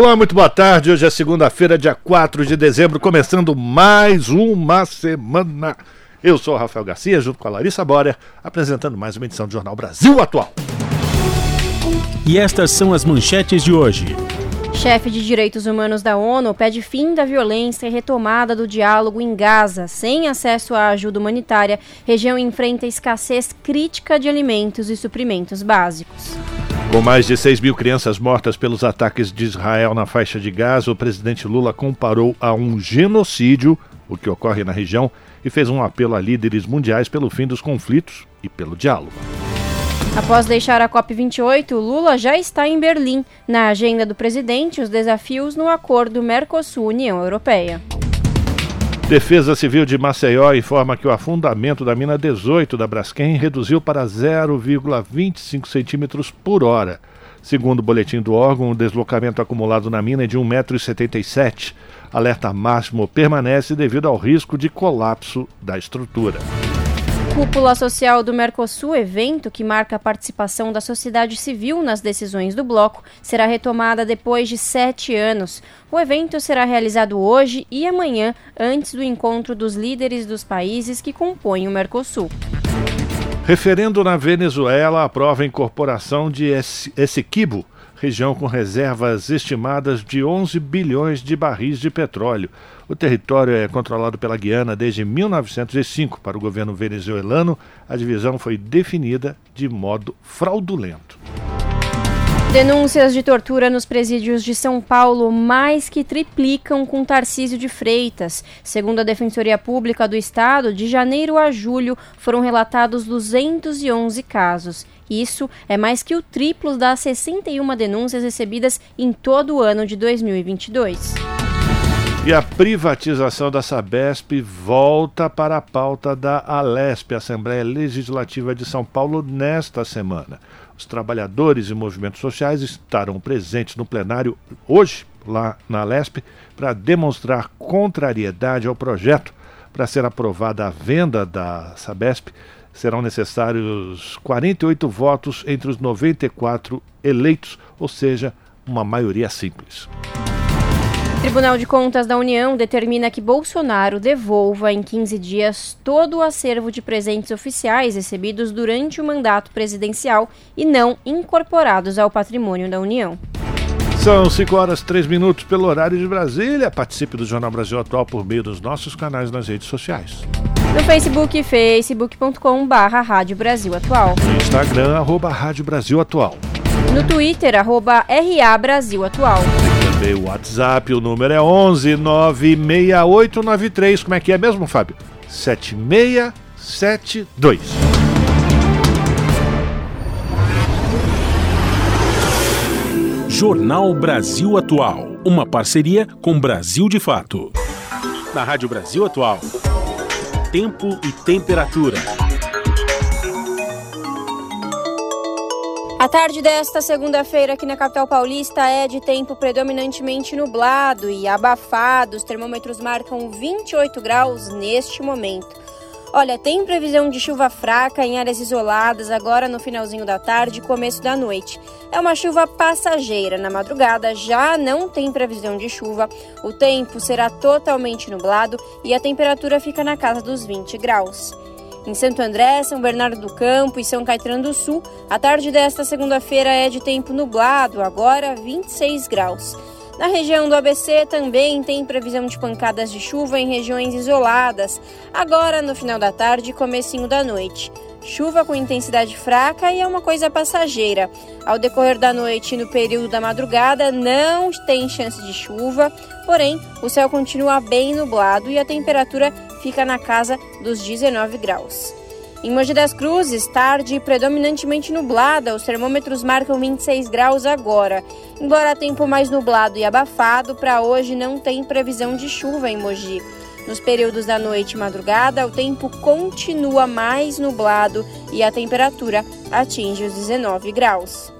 Olá, muito boa tarde. Hoje é segunda-feira, dia 4 de dezembro, começando mais uma semana. Eu sou o Rafael Garcia, junto com a Larissa Bória, apresentando mais uma edição do Jornal Brasil Atual. E estas são as manchetes de hoje. Chefe de Direitos Humanos da ONU pede fim da violência e retomada do diálogo em Gaza. Sem acesso à ajuda humanitária, região enfrenta escassez crítica de alimentos e suprimentos básicos. Com mais de 6 mil crianças mortas pelos ataques de Israel na faixa de Gaza, o presidente Lula comparou a um genocídio o que ocorre na região e fez um apelo a líderes mundiais pelo fim dos conflitos e pelo diálogo. Após deixar a COP28, Lula já está em Berlim. Na agenda do presidente, os desafios no acordo Mercosul-União Europeia. Defesa Civil de Maceió informa que o afundamento da mina 18 da Braskem reduziu para 0,25 centímetros por hora. Segundo o boletim do órgão, o deslocamento acumulado na mina é de 1,77m. Alerta máximo permanece devido ao risco de colapso da estrutura. Cúpula Social do Mercosul, evento que marca a participação da sociedade civil nas decisões do bloco, será retomada depois de sete anos. O evento será realizado hoje e amanhã, antes do encontro dos líderes dos países que compõem o Mercosul. Referendo na Venezuela aprova a incorporação de Essequibo, região com reservas estimadas de 11 bilhões de barris de petróleo. O território é controlado pela Guiana desde 1905. Para o governo venezuelano, a divisão foi definida de modo fraudulento. Denúncias de tortura nos presídios de São Paulo mais que triplicam com Tarcísio de Freitas. Segundo a Defensoria Pública do Estado, de janeiro a julho foram relatados 211 casos. Isso é mais que o triplo das 61 denúncias recebidas em todo o ano de 2022. E a privatização da Sabesp volta para a pauta da Alesp, Assembleia Legislativa de São Paulo, nesta semana. Os trabalhadores e movimentos sociais estarão presentes no plenário hoje, lá na Alesp, para demonstrar contrariedade ao projeto para ser aprovada a venda da Sabesp. Serão necessários 48 votos entre os 94 eleitos, ou seja, uma maioria simples. Tribunal de Contas da União determina que Bolsonaro devolva em 15 dias todo o acervo de presentes oficiais recebidos durante o mandato presidencial e não incorporados ao patrimônio da União. São 5 horas 3 minutos pelo horário de Brasília. Participe do Jornal Brasil Atual por meio dos nossos canais nas redes sociais. No Facebook, facebook.com barra Rádio Brasil Atual. No Instagram, arroba Rádio Brasil Atual. No Twitter, arroba RA Brasil Atual também o WhatsApp, o número é 11 96893. Como é que é mesmo, Fábio? 7672. Jornal Brasil Atual, uma parceria com Brasil de Fato. Na Rádio Brasil Atual, tempo e temperatura. A tarde desta segunda-feira aqui na capital paulista é de tempo predominantemente nublado e abafado. Os termômetros marcam 28 graus neste momento. Olha, tem previsão de chuva fraca em áreas isoladas agora no finalzinho da tarde e começo da noite. É uma chuva passageira. Na madrugada já não tem previsão de chuva. O tempo será totalmente nublado e a temperatura fica na casa dos 20 graus. Em Santo André, São Bernardo do Campo e São Caetano do Sul, a tarde desta segunda-feira é de tempo nublado, agora 26 graus. Na região do ABC também tem previsão de pancadas de chuva em regiões isoladas, agora no final da tarde e comecinho da noite. Chuva com intensidade fraca e é uma coisa passageira. Ao decorrer da noite e no período da madrugada não tem chance de chuva, porém o céu continua bem nublado e a temperatura fica na casa dos 19 graus. Em Mogi das Cruzes, tarde predominantemente nublada, os termômetros marcam 26 graus agora. Embora tempo mais nublado e abafado, para hoje não tem previsão de chuva em Mogi. Nos períodos da noite e madrugada, o tempo continua mais nublado e a temperatura atinge os 19 graus.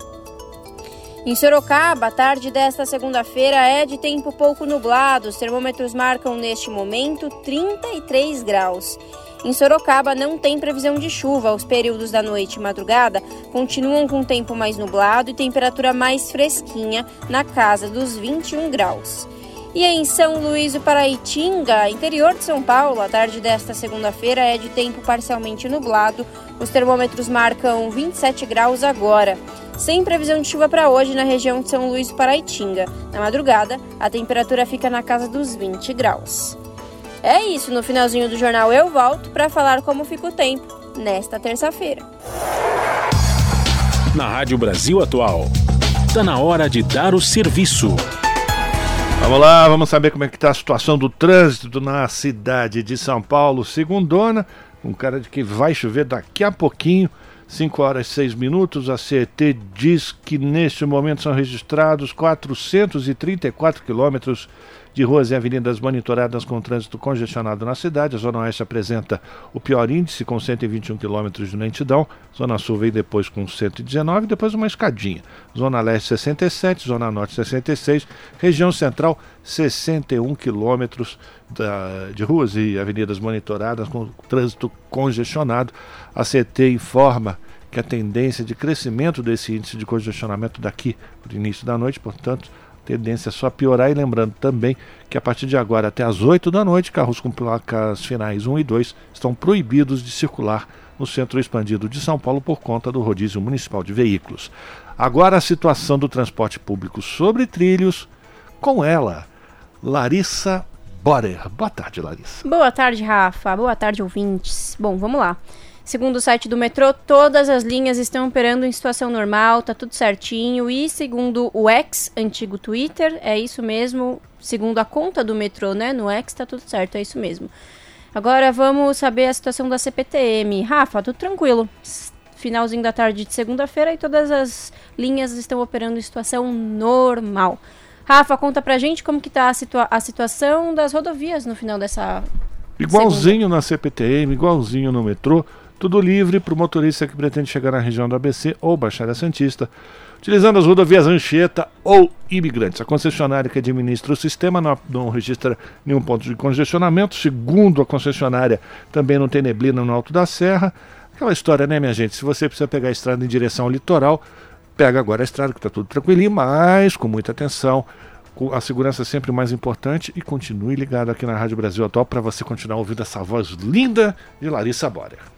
Em Sorocaba, a tarde desta segunda-feira é de tempo pouco nublado. Os termômetros marcam neste momento 33 graus. Em Sorocaba não tem previsão de chuva. Os períodos da noite e madrugada continuam com tempo mais nublado e temperatura mais fresquinha, na casa dos 21 graus. E em São Luís do Paraitinga, interior de São Paulo, a tarde desta segunda-feira é de tempo parcialmente nublado. Os termômetros marcam 27 graus agora. Sem previsão de chuva para hoje na região de São Luís do Paraitinga. Na madrugada, a temperatura fica na casa dos 20 graus. É isso, no finalzinho do jornal eu volto para falar como fica o tempo nesta terça-feira. Na Rádio Brasil Atual, está na hora de dar o serviço. Vamos lá, vamos saber como é que está a situação do trânsito na cidade de São Paulo, segundona, com cara de que vai chover daqui a pouquinho, 5 horas e 6 minutos. A CET diz que neste momento são registrados 434 quilômetros de ruas e avenidas monitoradas com trânsito congestionado na cidade. A Zona Oeste apresenta o pior índice, com 121 km de lentidão. Zona Sul vem depois com 119, depois uma escadinha. Zona Leste 67, Zona Norte 66, região Central 61 quilômetros de ruas e avenidas monitoradas com trânsito congestionado. A CT informa que a tendência de crescimento desse índice de congestionamento daqui para o início da noite, portanto, tendência é só piorar. E lembrando também que a partir de agora até as 8 da noite, carros com placas finais 1 e 2 estão proibidos de circular no centro expandido de São Paulo por conta do rodízio municipal de veículos. Agora a situação do transporte público sobre trilhos, com ela, Larissa Borer. Boa tarde, Larissa. Boa tarde, Rafa. Boa tarde, ouvintes. Bom, vamos lá. Segundo o site do metrô, todas as linhas estão operando em situação normal, tá tudo certinho. E segundo o ex, antigo Twitter, é isso mesmo. Segundo a conta do metrô, né? No ex tá tudo certo, é isso mesmo. Agora vamos saber a situação da CPTM. Rafa, tudo tranquilo. Finalzinho da tarde de segunda-feira e todas as linhas estão operando em situação normal. Rafa, conta pra gente como que tá a, situa a situação das rodovias no final dessa Igualzinho segunda. na CPTM, igualzinho no metrô. Tudo livre para o motorista que pretende chegar na região do ABC ou Baixada Santista, utilizando as rodovias Anchieta ou imigrantes. A concessionária que administra o sistema não, não, registra nenhum ponto de congestionamento. Segundo a concessionária, também não tem neblina no alto da serra. Aquela história, né, minha gente? Se você precisa pegar a estrada em direção ao litoral, pega agora a estrada, que está tudo tranquilinho, mas com muita atenção. A segurança é sempre mais importante e continue ligado aqui na Rádio Brasil Atual para você continuar ouvindo essa voz linda de Larissa Borer.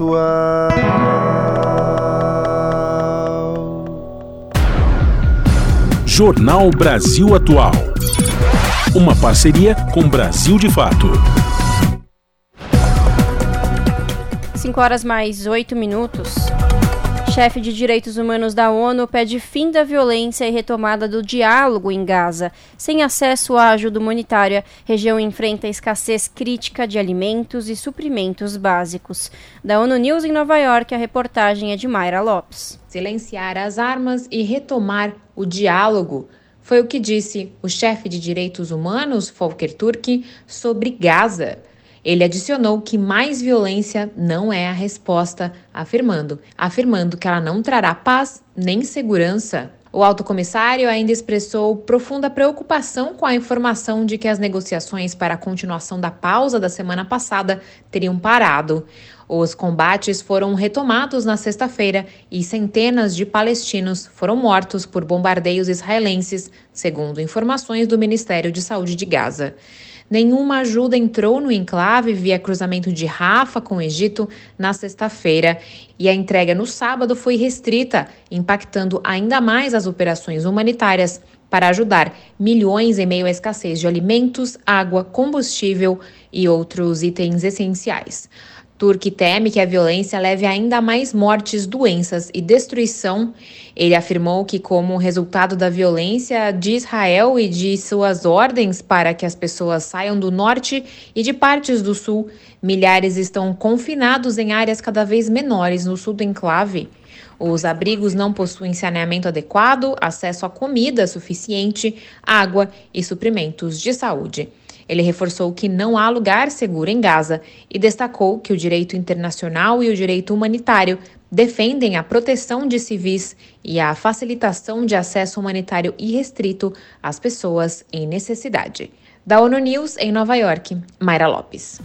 Atual. Jornal Brasil Atual. Uma parceria com Brasil de Fato. 5 horas mais 8 minutos. Chefe de Direitos Humanos da ONU pede fim da violência e retomada do diálogo em Gaza. Sem acesso à ajuda humanitária, região enfrenta escassez crítica de alimentos e suprimentos básicos. Da ONU News em Nova York, a reportagem é de Mayra Lopes. Silenciar as armas e retomar o diálogo. Foi o que disse o chefe de direitos humanos, Volker Turk, sobre Gaza. Ele adicionou que mais violência não é a resposta, afirmando, afirmando que ela não trará paz nem segurança. O alto comissário ainda expressou profunda preocupação com a informação de que as negociações para a continuação da pausa da semana passada teriam parado. Os combates foram retomados na sexta-feira e centenas de palestinos foram mortos por bombardeios israelenses, segundo informações do Ministério de Saúde de Gaza. Nenhuma ajuda entrou no enclave via cruzamento de Rafa com o Egito na sexta-feira e a entrega no sábado foi restrita, impactando ainda mais as operações humanitárias para ajudar milhões em meio à escassez de alimentos, água, combustível e outros itens essenciais. Turk teme que a violência leve ainda mais mortes, doenças e destruição. Ele afirmou que, como resultado da violência de Israel e de suas ordens para que as pessoas saiam do norte e de partes do sul, milhares estão confinados em áreas cada vez menores no sul do enclave. Os abrigos não possuem saneamento adequado, acesso a comida suficiente, água e suprimentos de saúde. Ele reforçou que não há lugar seguro em Gaza e destacou que o direito internacional e o direito humanitário defendem a proteção de civis e a facilitação de acesso humanitário irrestrito às pessoas em necessidade. Da ONU News, em Nova York, Mayra Lopes.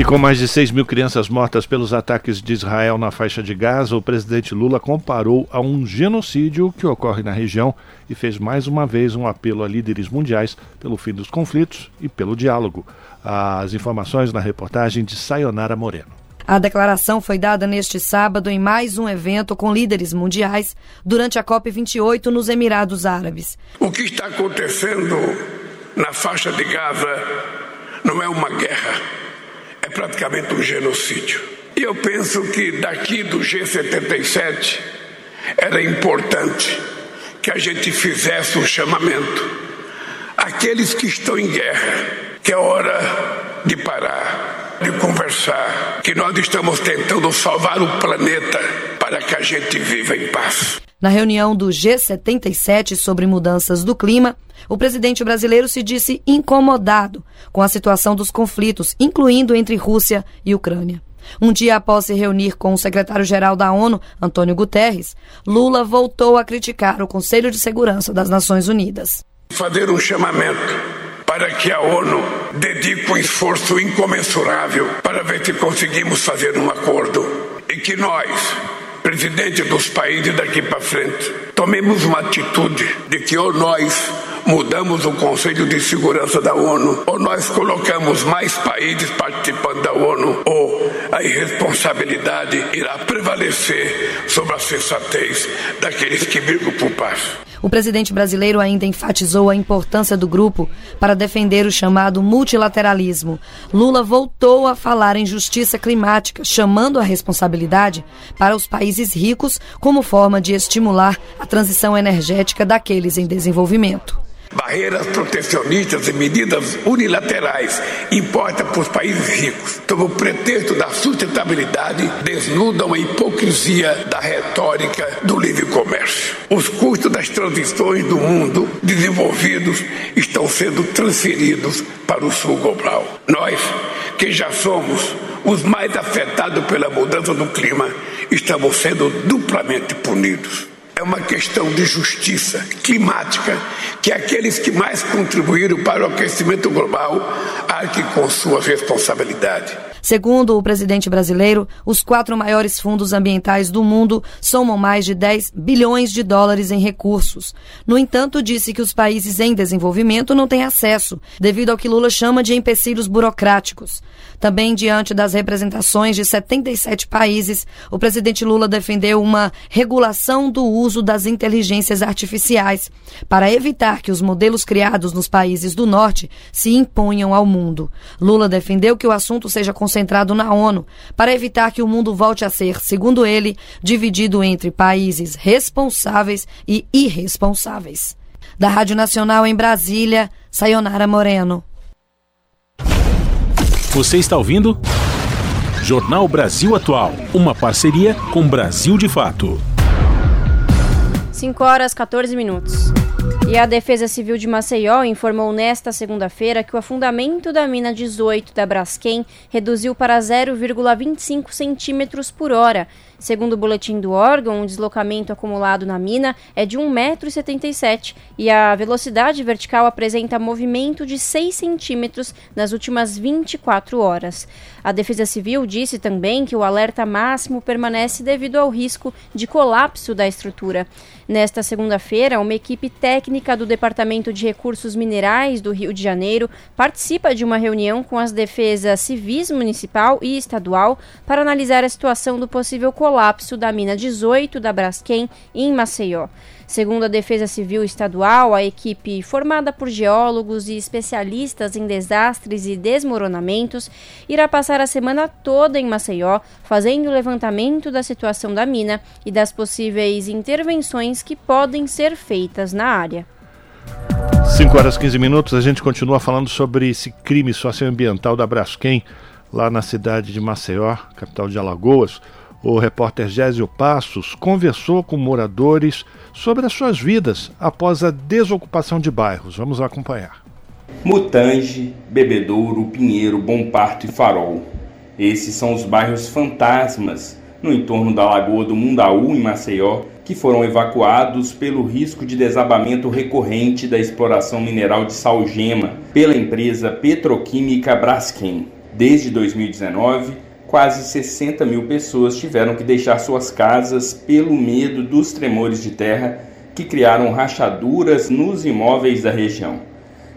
E com mais de 6 mil crianças mortas pelos ataques de Israel na faixa de Gaza, o presidente Lula comparou a um genocídio que ocorre na região e fez mais uma vez um apelo a líderes mundiais pelo fim dos conflitos e pelo diálogo. As informações na reportagem de Sayonara Moreno. A declaração foi dada neste sábado em mais um evento com líderes mundiais durante a COP28 nos Emirados Árabes. O que está acontecendo na faixa de Gaza não é uma guerra praticamente um genocídio. E eu penso que daqui do G77 era importante que a gente fizesse um chamamento àqueles que estão em guerra, que é hora de parar, de conversar, que nós estamos tentando salvar o planeta para que a gente viva em paz. Na reunião do G77 sobre mudanças do clima, o presidente brasileiro se disse incomodado com a situação dos conflitos, incluindo entre Rússia e Ucrânia. Um dia após se reunir com o secretário-geral da ONU, Antônio Guterres, Lula voltou a criticar o Conselho de Segurança das Nações Unidas. Fazer um chamamento para que a ONU dedique um esforço incomensurável para ver se conseguimos fazer um acordo e que nós, presidente dos países daqui para frente, tomemos uma atitude de que ou nós mudamos o Conselho de Segurança da ONU, ou nós colocamos mais países participando da ONU, ou a irresponsabilidade irá prevalecer sobre a sensatez daqueles que brigam por paz. O presidente brasileiro ainda enfatizou a importância do grupo para defender o chamado multilateralismo. Lula voltou a falar em justiça climática, chamando a responsabilidade para os países ricos como forma de estimular a transição energética daqueles em desenvolvimento. Barreiras protecionistas e medidas unilaterais importam para os países ricos, sob o pretexto da sustentabilidade, desnudam a hipocrisia da retórica do livre comércio. Os custos das transições do mundo desenvolvidos estão sendo transferidos para o sul global. Nós, que já somos os mais afetados pela mudança do clima, estamos sendo duplamente punidos é uma questão de justiça climática que aqueles que mais contribuíram para o aquecimento global arquem com sua responsabilidade. Segundo o presidente brasileiro, os quatro maiores fundos ambientais do mundo somam mais de 10 bilhões de dólares em recursos. No entanto, disse que os países em desenvolvimento não têm acesso, devido ao que Lula chama de empecilhos burocráticos. Também diante das representações de 77 países, o presidente Lula defendeu uma regulação do uso das inteligências artificiais para evitar que os modelos criados nos países do norte se imponham ao mundo. Lula defendeu que o assunto seja concentrado na ONU para evitar que o mundo volte a ser, segundo ele, dividido entre países responsáveis e irresponsáveis. Da Rádio Nacional em Brasília, Sayonara Moreno. Você está ouvindo? Jornal Brasil Atual, uma parceria com Brasil de Fato. 5 horas 14 minutos. E a Defesa Civil de Maceió informou nesta segunda-feira que o afundamento da mina 18 da Braskem reduziu para 0,25 centímetros por hora Segundo o boletim do órgão, o deslocamento acumulado na mina é de 1,77m e a velocidade vertical apresenta movimento de 6 centímetros nas últimas 24 horas. A Defesa Civil disse também que o alerta máximo permanece devido ao risco de colapso da estrutura. Nesta segunda-feira, uma equipe técnica do Departamento de Recursos Minerais do Rio de Janeiro participa de uma reunião com as defesas civis municipal e estadual para analisar a situação do possível colapso da mina 18 da Braskem em Maceió. Segundo a Defesa Civil Estadual, a equipe, formada por geólogos e especialistas em desastres e desmoronamentos, irá passar a semana toda em Maceió, fazendo o levantamento da situação da mina e das possíveis intervenções que podem ser feitas na área. 5 horas e 15 minutos, a gente continua falando sobre esse crime socioambiental da Braskem, lá na cidade de Maceió, capital de Alagoas. O repórter Gésio Passos conversou com moradores sobre as suas vidas após a desocupação de bairros. Vamos acompanhar. Mutange, Bebedouro, Pinheiro, Bom Parto e Farol. Esses são os bairros fantasmas no entorno da Lagoa do Mundaú, em Maceió, que foram evacuados pelo risco de desabamento recorrente da exploração mineral de salgema pela empresa petroquímica Braskem. Desde 2019, quase 60 mil pessoas tiveram que deixar suas casas pelo medo dos tremores de terra que criaram rachaduras nos imóveis da região.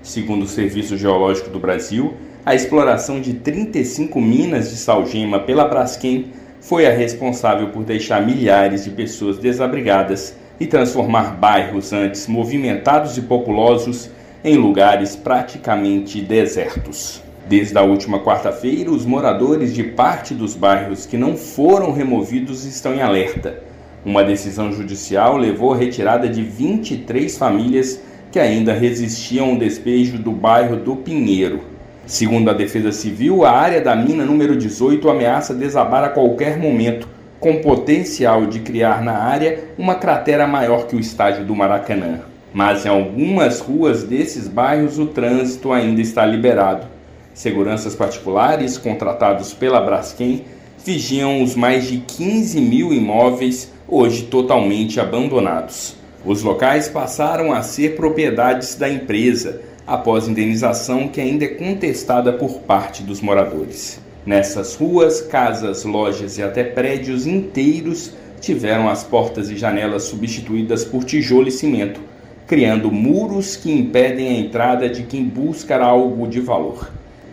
Segundo o Serviço Geológico do Brasil, a exploração de 35 minas de salgema pela Braskem foi a responsável por deixar milhares de pessoas desabrigadas e transformar bairros antes movimentados e populosos em lugares praticamente desertos. Desde a última quarta-feira, os moradores de parte dos bairros que não foram removidos estão em alerta. Uma decisão judicial levou à retirada de 23 famílias que ainda resistiam ao despejo do bairro do Pinheiro. Segundo a Defesa Civil, a área da mina número 18 ameaça desabar a qualquer momento, com potencial de criar na área uma cratera maior que o estádio do Maracanã. Mas em algumas ruas desses bairros o trânsito ainda está liberado. Seguranças particulares contratados pela Braskem vigiam os mais de 15 mil imóveis hoje totalmente abandonados. Os locais passaram a ser propriedades da empresa após indenização que ainda é contestada por parte dos moradores. Nessas ruas, casas, lojas e até prédios inteiros tiveram as portas e janelas substituídas por tijolo e cimento, criando muros que impedem a entrada de quem busca algo de valor.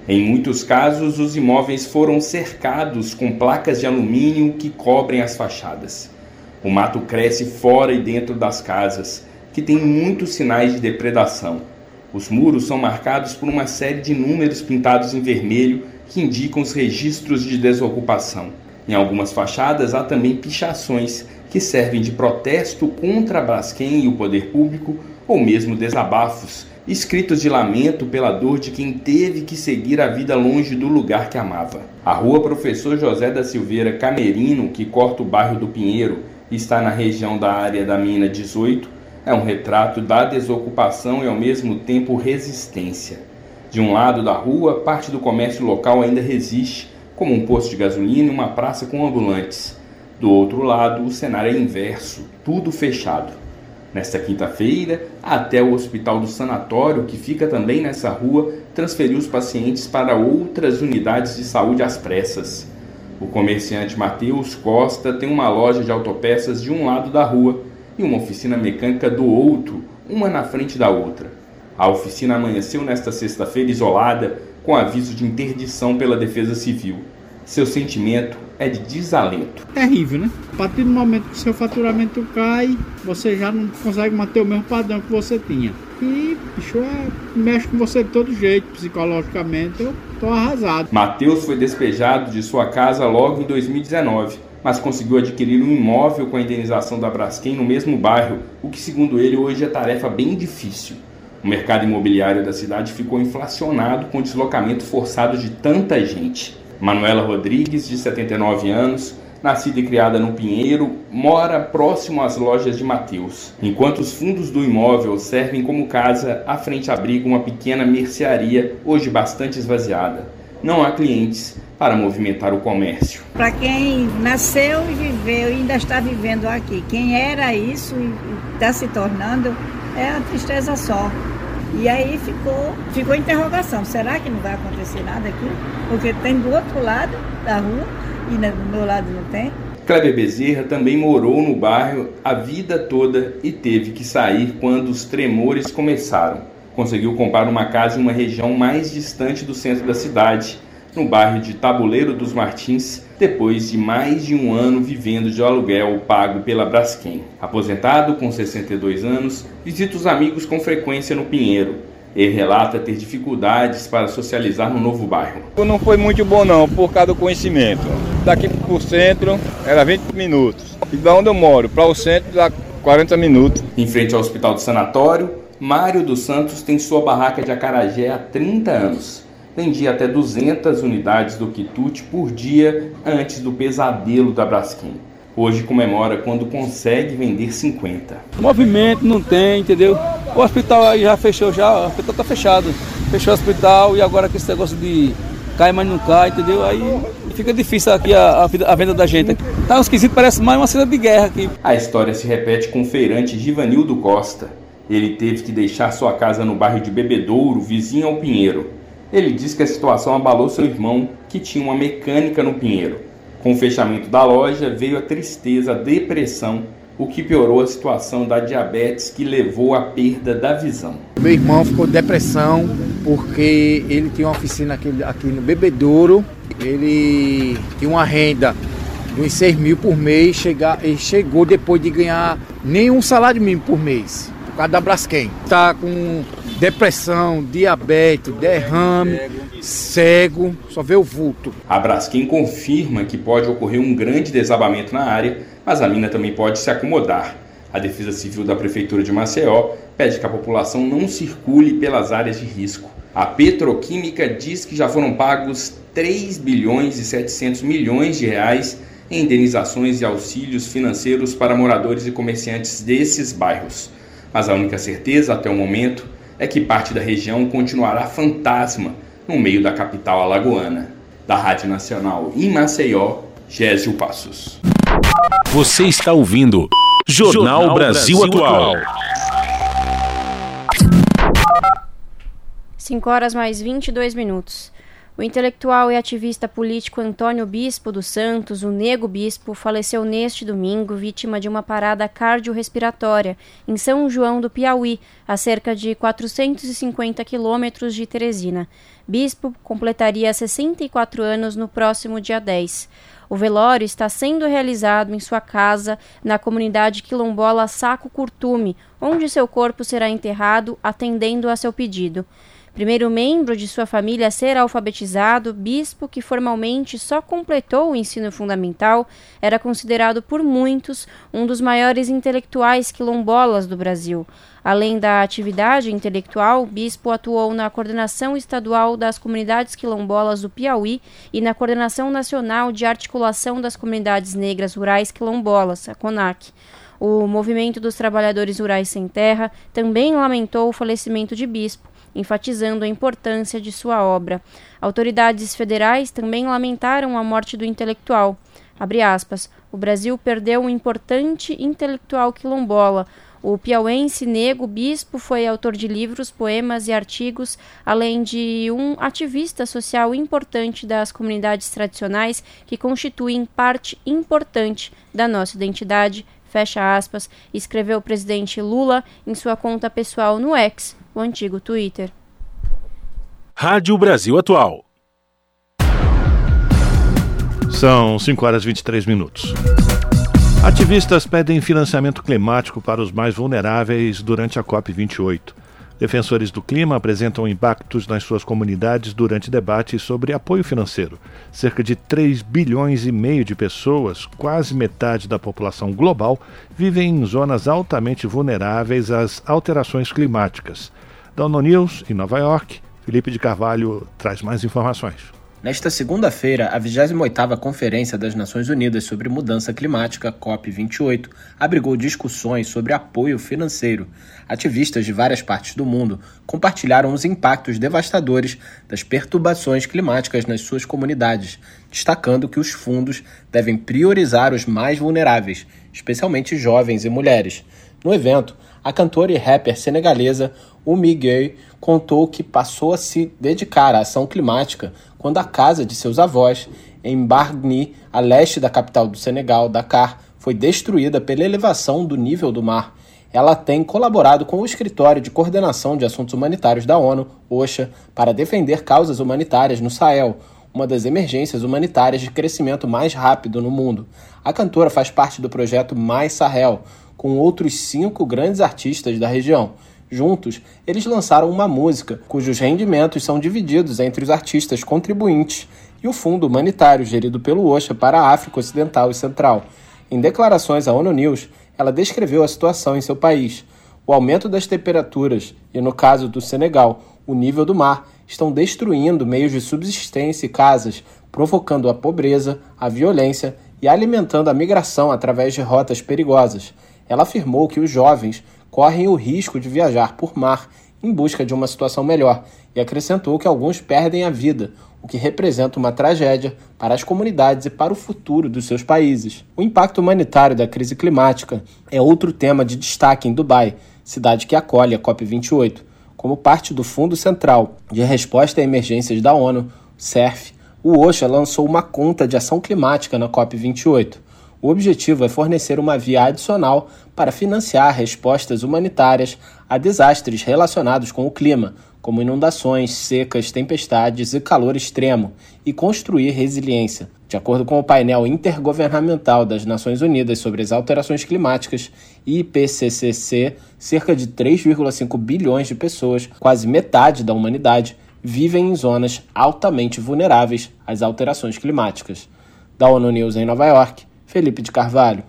Em muitos casos, os imóveis foram cercados com placas de alumínio que cobrem as fachadas. O mato cresce fora e dentro das casas, que têm muitos sinais de depredação. Os muros são marcados por uma série de números pintados em vermelho que indicam os registros de desocupação. Em algumas fachadas há também pichações que servem de protesto contra Braskem e o poder público, ou mesmo desabafos escritos de lamento pela dor de quem teve que seguir a vida longe do lugar que amava. A rua Professor José da Silveira Camerino, que corta o bairro do Pinheiro, está na região da área da mina 18, é um retrato da desocupação e ao mesmo tempo resistência. De um lado da rua, parte do comércio local ainda resiste, como um posto de gasolina e uma praça com ambulantes. Do outro lado, o cenário é inverso, tudo fechado. Nesta quinta-feira, até o hospital do sanatório, que fica também nessa rua, transferiu os pacientes para outras unidades de saúde às pressas. O comerciante Matheus Costa tem uma loja de autopeças de um lado da rua e uma oficina mecânica do outro, uma na frente da outra. A oficina amanheceu nesta sexta-feira isolada, com aviso de interdição pela Defesa Civil. Seu sentimento é de desalento. Terrível, né? A partir do momento que seu faturamento cai, você já não consegue manter o mesmo padrão que você tinha. E, bicho, é, mexe com você de todo jeito, psicologicamente. Eu tô arrasado. Matheus foi despejado de sua casa logo em 2019 mas conseguiu adquirir um imóvel com a indenização da Braskem no mesmo bairro, o que, segundo ele, hoje é tarefa bem difícil. O mercado imobiliário da cidade ficou inflacionado com o deslocamento forçado de tanta gente. Manuela Rodrigues, de 79 anos, nascida e criada no Pinheiro, mora próximo às lojas de Mateus. Enquanto os fundos do imóvel servem como casa, à frente abriga uma pequena mercearia, hoje bastante esvaziada. Não há clientes para movimentar o comércio. Para quem nasceu e viveu e ainda está vivendo aqui, quem era isso e está se tornando, é a tristeza só. E aí ficou, ficou interrogação, será que não vai acontecer nada aqui? Porque tem do outro lado da rua e do meu lado não tem. Kleber Bezerra também morou no bairro a vida toda e teve que sair quando os tremores começaram. Conseguiu comprar uma casa em uma região mais distante do centro da cidade, no bairro de Tabuleiro dos Martins, depois de mais de um ano vivendo de aluguel pago pela Braskem. Aposentado com 62 anos, visita os amigos com frequência no Pinheiro ele relata ter dificuldades para socializar no novo bairro. Não foi muito bom não, por causa do conhecimento. Daqui para o centro era 20 minutos. E da onde eu moro para o centro dá 40 minutos. Em frente ao hospital do sanatório, Mário dos Santos tem sua barraca de acarajé há 30 anos. Vendia até 200 unidades do quitute por dia antes do pesadelo da Braskem. Hoje comemora quando consegue vender 50. Movimento não tem, entendeu? O hospital aí já fechou, já, o hospital tá fechado. Fechou o hospital e agora com esse negócio de cai, mas não cai, entendeu? Aí fica difícil aqui a, a, venda da gente. Tá um esquisito, parece mais uma cena de guerra aqui. A história se repete com o feirante Givanildo Costa. Ele teve que deixar sua casa no bairro de Bebedouro, vizinho ao Pinheiro. Ele diz que a situação abalou seu irmão, que tinha uma mecânica no Pinheiro. Com o fechamento da loja, veio a tristeza, a depressão, o que piorou a situação da diabetes que levou à perda da visão. Meu irmão ficou depressão porque ele tinha uma oficina aqui, aqui no Bebedouro, ele tinha uma renda de uns 6 mil por mês, chegar, ele chegou depois de ganhar nenhum salário mínimo por mês, por causa da Braskem. Está com depressão, diabetes, derrame, cego, só vê o vulto. A Braskem confirma que pode ocorrer um grande desabamento na área, mas a mina também pode se acomodar. A Defesa Civil da Prefeitura de Maceió pede que a população não circule pelas áreas de risco. A Petroquímica diz que já foram pagos 3 bilhões e 700 milhões de reais em indenizações e auxílios financeiros para moradores e comerciantes desses bairros. Mas a única certeza até o momento é que parte da região continuará fantasma no meio da capital alagoana. Da Rádio Nacional em Maceió, Gésio Passos. Você está ouvindo Jornal, Jornal Brasil, Brasil, Atual. 5 horas mais 22 minutos. O intelectual e ativista político Antônio Bispo dos Santos, o Nego Bispo, faleceu neste domingo vítima de uma parada cardiorrespiratória em São João do Piauí, a cerca de 450 quilômetros de Teresina. Bispo completaria 64 anos no próximo dia 10. O velório está sendo realizado em sua casa, na comunidade quilombola Saco Curtume, onde seu corpo será enterrado, atendendo a seu pedido. Primeiro membro de sua família a ser alfabetizado, bispo que formalmente só completou o ensino fundamental, era considerado por muitos um dos maiores intelectuais quilombolas do Brasil. Além da atividade intelectual, Bispo atuou na Coordenação Estadual das Comunidades Quilombolas do Piauí e na Coordenação Nacional de Articulação das Comunidades Negras Rurais Quilombolas, a CONAC. O Movimento dos Trabalhadores Rurais Sem Terra também lamentou o falecimento de Bispo enfatizando a importância de sua obra. Autoridades federais também lamentaram a morte do intelectual. Aspas, o Brasil perdeu um importante intelectual quilombola. O piauense Nego Bispo foi autor de livros, poemas e artigos, além de um ativista social importante das comunidades tradicionais que constituem parte importante da nossa identidade, fecha aspas, escreveu o presidente Lula em sua conta pessoal no X, o antigo Twitter. Rádio Brasil Atual. São 5 horas e 23 minutos. Ativistas pedem financiamento climático para os mais vulneráveis durante a COP28. Defensores do clima apresentam impactos nas suas comunidades durante debates sobre apoio financeiro. Cerca de 3 bilhões e meio de pessoas, quase metade da população global, vivem em zonas altamente vulneráveis às alterações climáticas. Da ONU News, em Nova York, Felipe de Carvalho traz mais informações. Nesta segunda-feira, a 28ª Conferência das Nações Unidas sobre Mudança Climática, COP28, abrigou discussões sobre apoio financeiro. Ativistas de várias partes do mundo compartilharam os impactos devastadores das perturbações climáticas nas suas comunidades, destacando que os fundos devem priorizar os mais vulneráveis, especialmente jovens e mulheres. No evento, a cantora e rapper senegalesa Umi Gay contou que passou a se dedicar à ação climática quando a casa de seus avós em Bargny, a leste da capital do Senegal, Dakar, foi destruída pela elevação do nível do mar. Ela tem colaborado com o Escritório de Coordenação de Assuntos Humanitários da ONU, OSHA, para defender causas humanitárias no Sahel, uma das emergências humanitárias de crescimento mais rápido no mundo. A cantora faz parte do projeto Mais Sahel, com outros cinco grandes artistas da região. Juntos, eles lançaram uma música cujos rendimentos são divididos entre os artistas contribuintes e o Fundo Humanitário gerido pelo OSHA para a África Ocidental e Central. Em declarações à ONU News, ela descreveu a situação em seu país. O aumento das temperaturas e, no caso do Senegal, o nível do mar estão destruindo meios de subsistência e casas, provocando a pobreza, a violência e alimentando a migração através de rotas perigosas. Ela afirmou que os jovens correm o risco de viajar por mar em busca de uma situação melhor e acrescentou que alguns perdem a vida, o que representa uma tragédia para as comunidades e para o futuro dos seus países. O impacto humanitário da crise climática é outro tema de destaque em Dubai, cidade que acolhe a COP28. Como parte do Fundo Central de Resposta a Emergências da ONU, CERF, o OSHA lançou uma conta de ação climática na COP28. O objetivo é fornecer uma via adicional para financiar respostas humanitárias a desastres relacionados com o clima, como inundações, secas, tempestades e calor extremo, e construir resiliência. De acordo com o painel intergovernamental das Nações Unidas sobre as alterações climáticas, IPCCC, cerca de 3,5 bilhões de pessoas, quase metade da humanidade, vivem em zonas altamente vulneráveis às alterações climáticas. Da ONU News em Nova York, Felipe de Carvalho.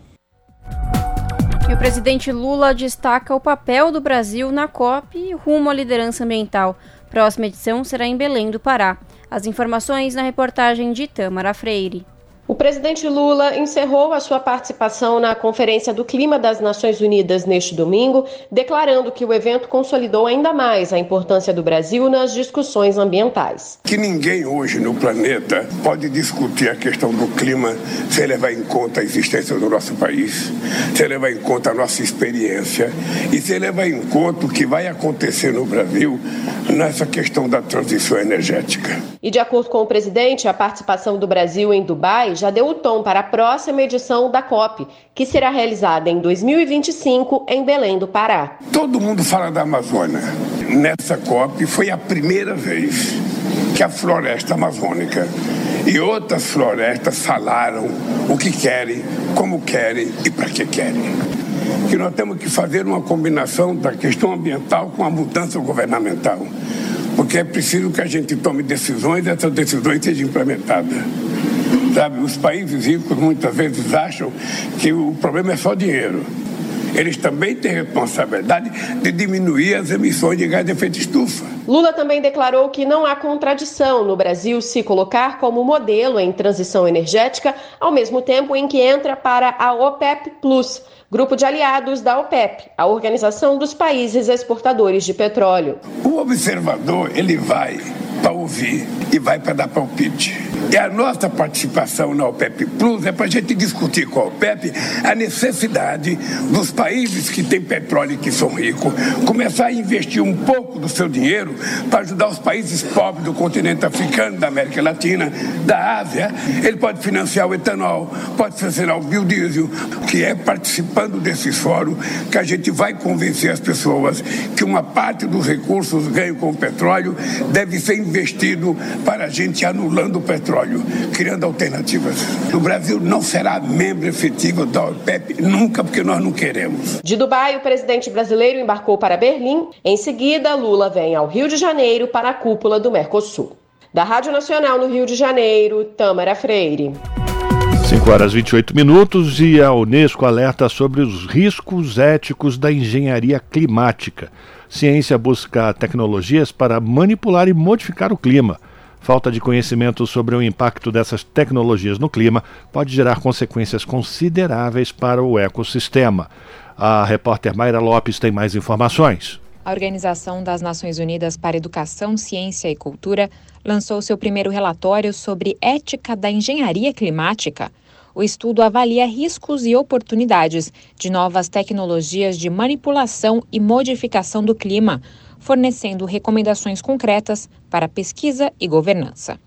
E o presidente Lula destaca o papel do Brasil na COP rumo à liderança ambiental. Próxima edição será em Belém do Pará. As informações na reportagem de Tamara Freire. O presidente Lula encerrou a sua participação na Conferência do Clima das Nações Unidas neste domingo, declarando que o evento consolidou ainda mais a importância do Brasil nas discussões ambientais. Que ninguém hoje no planeta pode discutir a questão do clima sem levar em conta a existência do nosso país, sem levar em conta a nossa experiência e sem levar em conta o que vai acontecer no Brasil nessa questão da transição energética. E de acordo com o presidente, a participação do Brasil em Dubai já deu o tom para a próxima edição da COP, que será realizada em 2025 em Belém do Pará. Todo mundo fala da Amazônia. Nessa COP foi a primeira vez que a floresta amazônica e outras florestas falaram o que querem, como querem e para que querem. Que nós temos que fazer uma combinação da questão ambiental com a mudança governamental. Porque é preciso que a gente tome decisões e essas decisões sejam implementadas. Sabe, os países ricos muitas vezes acham que o problema é só dinheiro. Eles também têm responsabilidade de diminuir as emissões de gás de efeito estufa. Lula também declarou que não há contradição no Brasil se colocar como modelo em transição energética, ao mesmo tempo em que entra para a OPEP Plus, grupo de aliados da OPEP, a Organização dos Países Exportadores de Petróleo. O observador, ele vai para ouvir e vai para dar palpite. E a nossa participação na OPEP Plus é para a gente discutir com a OPEP a necessidade dos países que têm petróleo e que são ricos começar a investir um pouco do seu dinheiro para ajudar os países pobres do continente africano, da América Latina, da Ásia. Ele pode financiar o etanol, pode financiar o biodiesel, que é participando desses fóruns que a gente vai convencer as pessoas que uma parte dos recursos ganhos com o petróleo deve ser investido para a gente anulando o petróleo, criando alternativas. O Brasil não será membro efetivo da OPEP nunca, porque nós não queremos. De Dubai, o presidente brasileiro embarcou para Berlim. Em seguida, Lula vem ao Rio de Janeiro para a cúpula do Mercosul. Da Rádio Nacional no Rio de Janeiro, Tâmara Freire. 5 horas 28 minutos e a Unesco alerta sobre os riscos éticos da engenharia climática. Ciência busca tecnologias para manipular e modificar o clima. Falta de conhecimento sobre o impacto dessas tecnologias no clima pode gerar consequências consideráveis para o ecossistema. A repórter Mayra Lopes tem mais informações. A Organização das Nações Unidas para Educação, Ciência e Cultura lançou seu primeiro relatório sobre ética da engenharia climática. O estudo avalia riscos e oportunidades de novas tecnologias de manipulação e modificação do clima, fornecendo recomendações concretas para pesquisa e governança.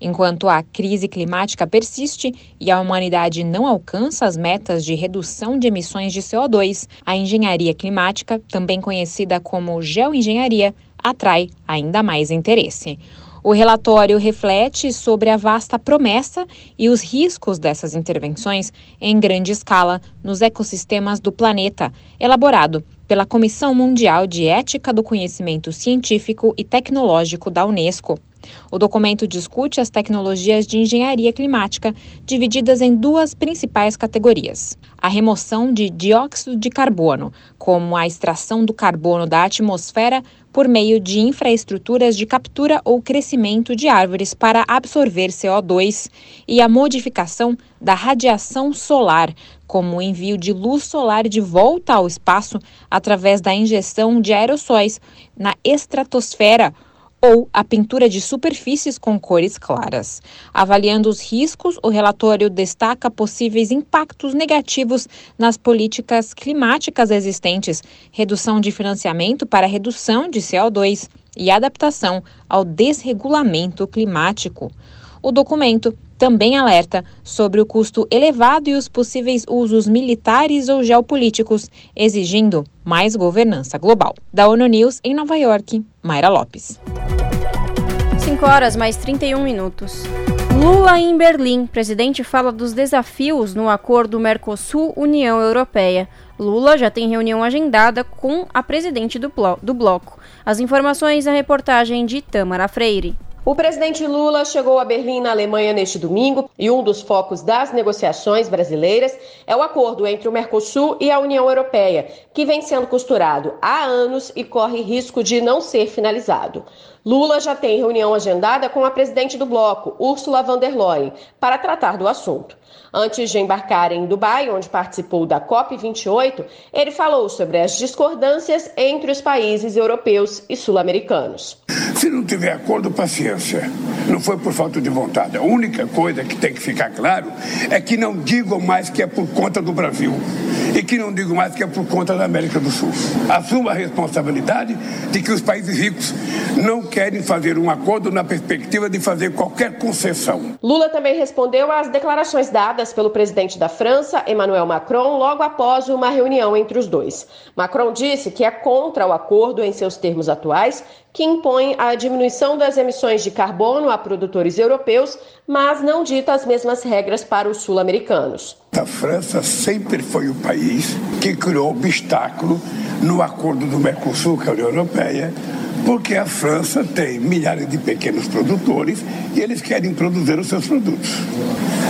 Enquanto a crise climática persiste e a humanidade não alcança as metas de redução de emissões de CO2, a engenharia climática, também conhecida como geoengenharia, atrai ainda mais interesse. O relatório reflete sobre a vasta promessa e os riscos dessas intervenções em grande escala nos ecossistemas do planeta, elaborado pela Comissão Mundial de Ética do Conhecimento Científico e Tecnológico da Unesco. O documento discute as tecnologias de engenharia climática, divididas em duas principais categorias: a remoção de dióxido de carbono, como a extração do carbono da atmosfera por meio de infraestruturas de captura ou crescimento de árvores para absorver CO2, e a modificação da radiação solar, como o envio de luz solar de volta ao espaço através da injeção de aerossóis na estratosfera ou a pintura de superfícies com cores claras. Avaliando os riscos, o relatório destaca possíveis impactos negativos nas políticas climáticas existentes, redução de financiamento para redução de CO2 e adaptação ao desregulamento climático. O documento também alerta sobre o custo elevado e os possíveis usos militares ou geopolíticos, exigindo mais governança global. Da ONU News, em Nova York, Mayra Lopes. 5 horas mais 31 minutos. Lula em Berlim. Presidente fala dos desafios no acordo Mercosul-União Europeia. Lula já tem reunião agendada com a presidente do, do bloco. As informações na reportagem de Tamara Freire. O presidente Lula chegou a Berlim, na Alemanha, neste domingo e um dos focos das negociações brasileiras é o acordo entre o Mercosul e a União Europeia, que vem sendo costurado há anos e corre risco de não ser finalizado. Lula já tem reunião agendada com a presidente do bloco, Ursula von der Leyen, para tratar do assunto. Antes de embarcar em Dubai, onde participou da COP28, ele falou sobre as discordâncias entre os países europeus e sul-americanos. Se não tiver acordo, paciência. Não foi por falta de vontade. A única coisa que tem que ficar claro é que não digam mais que é por conta do Brasil e que não digo mais que é por conta da América do Sul. Assumo a responsabilidade de que os países ricos não querem fazer um acordo na perspectiva de fazer qualquer concessão. Lula também respondeu às declarações dadas pelo presidente da França, Emmanuel Macron, logo após uma reunião entre os dois. Macron disse que é contra o acordo em seus termos atuais, que impõe a diminuição das emissões de carbono a produtores europeus, mas não dita as mesmas regras para os sul-americanos. A França sempre foi o país que criou obstáculo no acordo do Mercosul com a União Europeia porque a França tem milhares de pequenos produtores e eles querem produzir os seus produtos.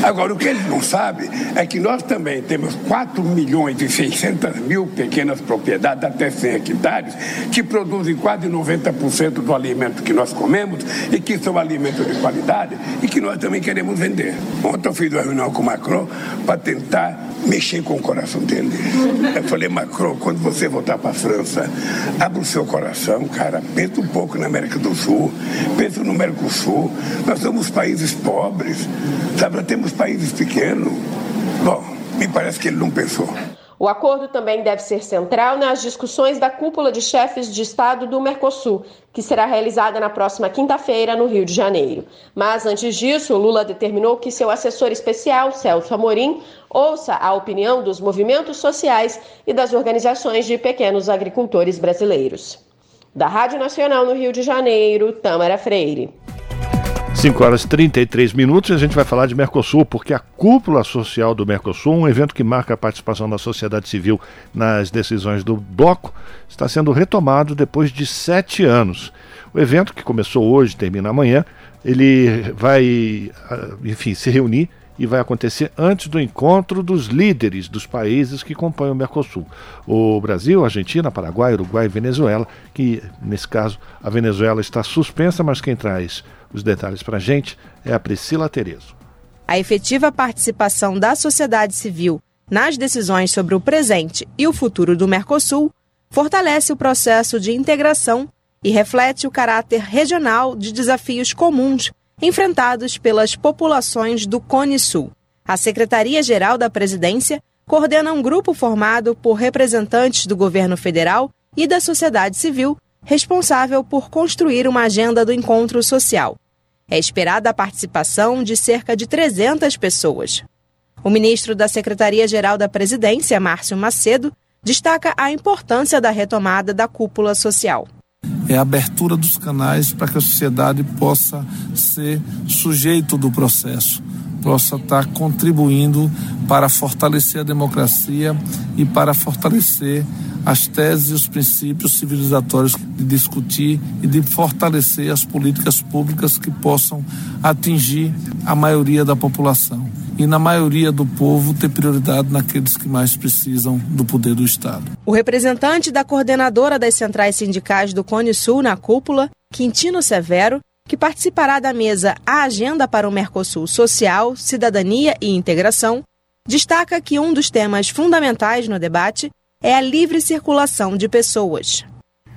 Agora, o que eles não sabem é que nós também temos 4 milhões e 600 mil pequenas propriedades, até 100 hectares, que produzem quase 90% do alimento que nós comemos e que são alimentos de qualidade e que nós também queremos vender. Ontem eu fiz uma reunião com o Macron para tentar mexer com o coração dele. Eu falei, Macron, quando você voltar para a França, abra o seu coração, cara, pensa um pouco na América do Sul, pensa no Mercosul. Nós somos países pobres, sabe? Nós temos países pequenos. Bom, me parece que ele não pensou. O acordo também deve ser central nas discussões da cúpula de chefes de Estado do Mercosul, que será realizada na próxima quinta-feira no Rio de Janeiro. Mas antes disso, Lula determinou que seu assessor especial, Celso Amorim, ouça a opinião dos movimentos sociais e das organizações de pequenos agricultores brasileiros. Da Rádio Nacional no Rio de Janeiro, Tamara Freire. 5 horas e 33 minutos e a gente vai falar de Mercosul, porque a cúpula social do Mercosul, um evento que marca a participação da sociedade civil nas decisões do bloco, está sendo retomado depois de sete anos. O evento, que começou hoje termina amanhã, ele vai, ah, enfim, se reunir e vai acontecer antes do encontro dos líderes dos países que compõem o Mercosul. O Brasil, Argentina, Paraguai, Uruguai e Venezuela, que nesse caso a Venezuela está suspensa, mas quem traz os detalhes para a gente é a Priscila Terezo. A efetiva participação da sociedade civil nas decisões sobre o presente e o futuro do Mercosul fortalece o processo de integração e reflete o caráter regional de desafios comuns enfrentados pelas populações do Cone Sul. A Secretaria-Geral da Presidência coordena um grupo formado por representantes do governo federal e da sociedade civil responsável por construir uma agenda do encontro social. É esperada a participação de cerca de 300 pessoas. O ministro da Secretaria-Geral da Presidência, Márcio Macedo, destaca a importância da retomada da cúpula social. É a abertura dos canais para que a sociedade possa ser sujeito do processo, possa estar contribuindo para fortalecer a democracia e para fortalecer as teses e os princípios civilizatórios de discutir e de fortalecer as políticas públicas que possam atingir a maioria da população e na maioria do povo ter prioridade naqueles que mais precisam do poder do Estado. O representante da coordenadora das centrais sindicais do Cone Sul na cúpula, Quintino Severo, que participará da mesa A Agenda para o Mercosul Social, Cidadania e Integração, destaca que um dos temas fundamentais no debate é a livre circulação de pessoas.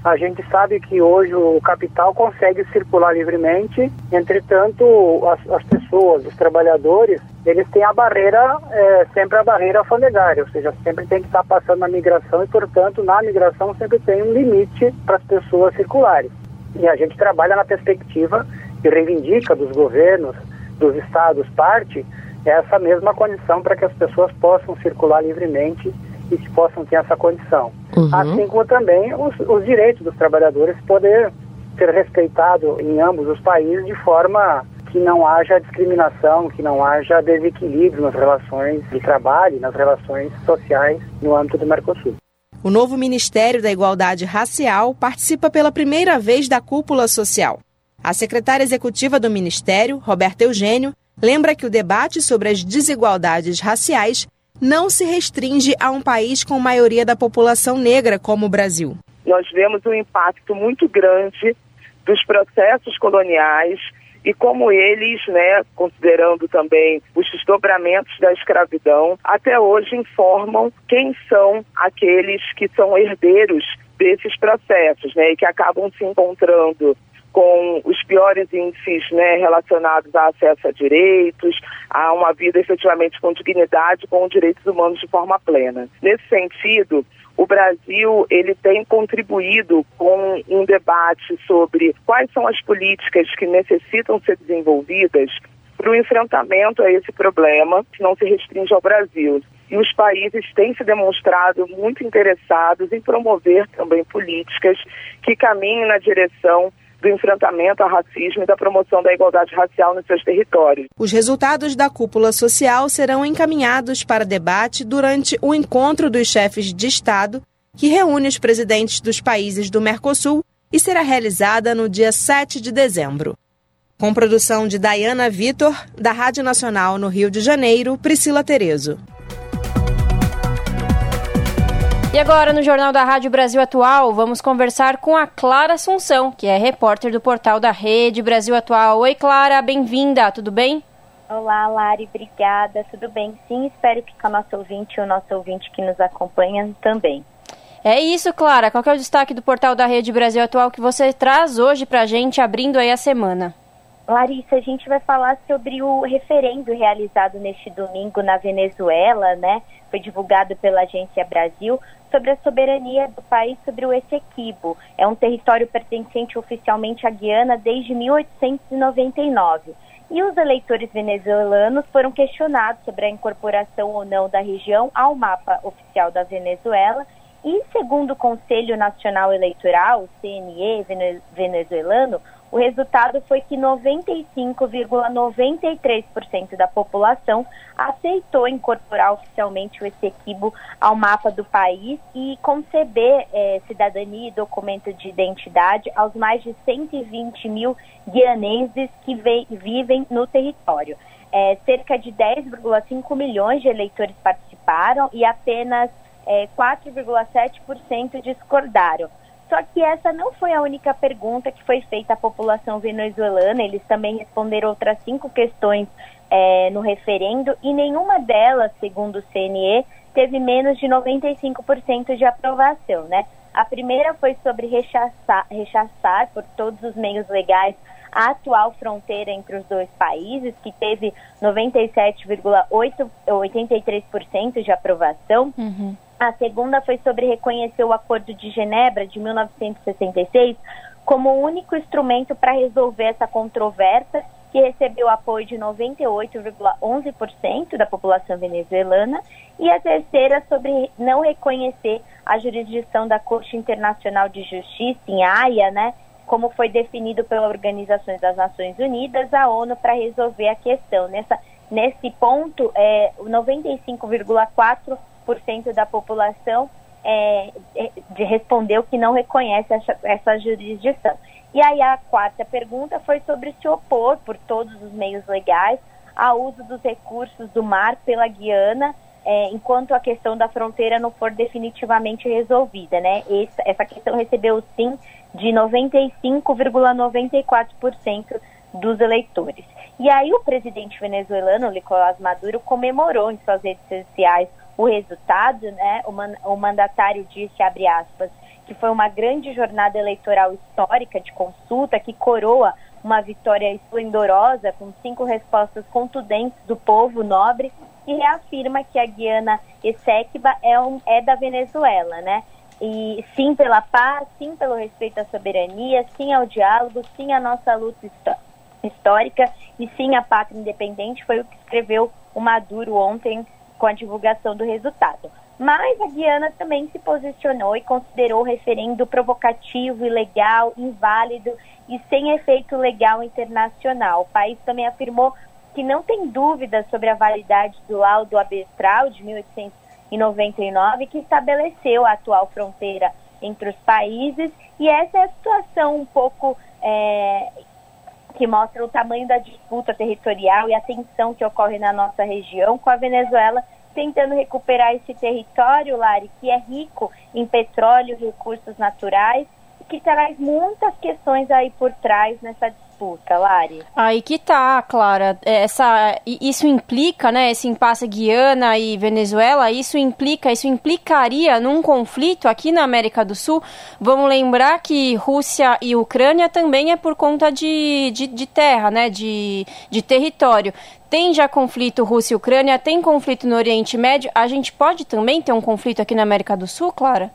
A gente sabe que hoje o capital consegue circular livremente, entretanto, as, as pessoas, os trabalhadores, eles têm a barreira, é, sempre a barreira alfandegária, ou seja, sempre tem que estar passando na migração e, portanto, na migração sempre tem um limite para as pessoas circularem. E a gente trabalha na perspectiva e reivindica dos governos, dos estados parte, essa mesma condição para que as pessoas possam circular livremente e que possam ter essa condição. Uhum. Assim como também os, os direitos dos trabalhadores poder ser respeitado em ambos os países de forma que não haja discriminação, que não haja desequilíbrio nas relações de trabalho, nas relações sociais no âmbito do Mercosul. O novo Ministério da Igualdade Racial participa pela primeira vez da cúpula social. A secretária executiva do Ministério, Roberta Eugênio, lembra que o debate sobre as desigualdades raciais não se restringe a um país com maioria da população negra como o Brasil. Nós vemos um impacto muito grande dos processos coloniais e como eles, né, considerando também os desdobramentos da escravidão, até hoje informam quem são aqueles que são herdeiros desses processos, né, e que acabam se encontrando com os piores índices né, relacionados a acesso a direitos, a uma vida efetivamente com dignidade, com direitos humanos de forma plena. Nesse sentido, o Brasil ele tem contribuído com um debate sobre quais são as políticas que necessitam ser desenvolvidas para o enfrentamento a esse problema, que não se restringe ao Brasil. E os países têm se demonstrado muito interessados em promover também políticas que caminhem na direção do enfrentamento ao racismo e da promoção da igualdade racial nos seus territórios. Os resultados da cúpula social serão encaminhados para debate durante o encontro dos chefes de Estado, que reúne os presidentes dos países do Mercosul e será realizada no dia 7 de dezembro. Com produção de Dayana Vitor, da Rádio Nacional no Rio de Janeiro, Priscila Terezo. E agora, no Jornal da Rádio Brasil Atual, vamos conversar com a Clara Assunção, que é repórter do portal da Rede Brasil Atual. Oi, Clara, bem-vinda, tudo bem? Olá, Lari, obrigada. Tudo bem? Sim, espero que com o nosso ouvinte e o nosso ouvinte que nos acompanha também. É isso, Clara. Qual é o destaque do portal da Rede Brasil Atual que você traz hoje para a gente, abrindo aí a semana? Larissa, a gente vai falar sobre o referendo realizado neste domingo na Venezuela, né? Foi divulgado pela Agência Brasil sobre a soberania do país sobre o Essequibo. É um território pertencente oficialmente à Guiana desde 1899. E os eleitores venezuelanos foram questionados sobre a incorporação ou não da região ao mapa oficial da Venezuela. E, segundo o Conselho Nacional Eleitoral, CNE venezuelano, o resultado foi que 95,93% da população aceitou incorporar oficialmente o Essequibo ao mapa do país e conceber eh, cidadania e documento de identidade aos mais de 120 mil guianeses que vivem no território. É, cerca de 10,5 milhões de eleitores participaram e apenas é, 4,7% discordaram. Só que essa não foi a única pergunta que foi feita à população venezuelana. Eles também responderam outras cinco questões é, no referendo e nenhuma delas, segundo o CNE, teve menos de 95% de aprovação, né? A primeira foi sobre rechaçar, rechaçar por todos os meios legais a atual fronteira entre os dois países, que teve 97,83% de aprovação. Uhum. A segunda foi sobre reconhecer o Acordo de Genebra de 1966 como o único instrumento para resolver essa controvérsia que recebeu apoio de 98,11% da população venezuelana, e a terceira sobre não reconhecer a jurisdição da Corte Internacional de Justiça em Haia, né, como foi definido pela Organização das Nações Unidas, a ONU, para resolver a questão. Nessa, nesse ponto, é, 95,4% da população é, é, respondeu que não reconhece essa, essa jurisdição. E aí a quarta pergunta foi sobre se opor por todos os meios legais ao uso dos recursos do mar pela Guiana, é, enquanto a questão da fronteira não for definitivamente resolvida, né? Essa, essa questão recebeu sim de 95,94% dos eleitores. E aí o presidente venezuelano, Nicolás Maduro, comemorou em suas redes sociais o resultado, né? O, man, o mandatário disse, abre aspas, que foi uma grande jornada eleitoral histórica de consulta que coroa uma vitória esplendorosa com cinco respostas contundentes do povo nobre e reafirma que a Guiana Essequiba é, um, é da Venezuela, né? E sim pela paz, sim pelo respeito à soberania, sim ao diálogo, sim à nossa luta histórica e sim à pátria independente, foi o que escreveu o Maduro ontem com a divulgação do resultado. Mas a Guiana também se posicionou e considerou o referendo provocativo, ilegal, inválido e sem efeito legal internacional. O país também afirmou que não tem dúvidas sobre a validade do laudo arbitral de 1899 que estabeleceu a atual fronteira entre os países e essa é a situação um pouco é, que mostra o tamanho da disputa territorial e a tensão que ocorre na nossa região com a Venezuela tentando recuperar esse território, Lari, que é rico em petróleo recursos naturais, que traz muitas questões aí por trás nessa disputa Lari? Aí que tá, Clara. É, essa, isso implica, né, esse impasse Guiana e Venezuela, isso implica, isso implicaria num conflito aqui na América do Sul. Vamos lembrar que Rússia e Ucrânia também é por conta de, de, de terra, né, de, de território tem já conflito Rússia e Ucrânia, tem conflito no Oriente Médio. A gente pode também ter um conflito aqui na América do Sul, Clara?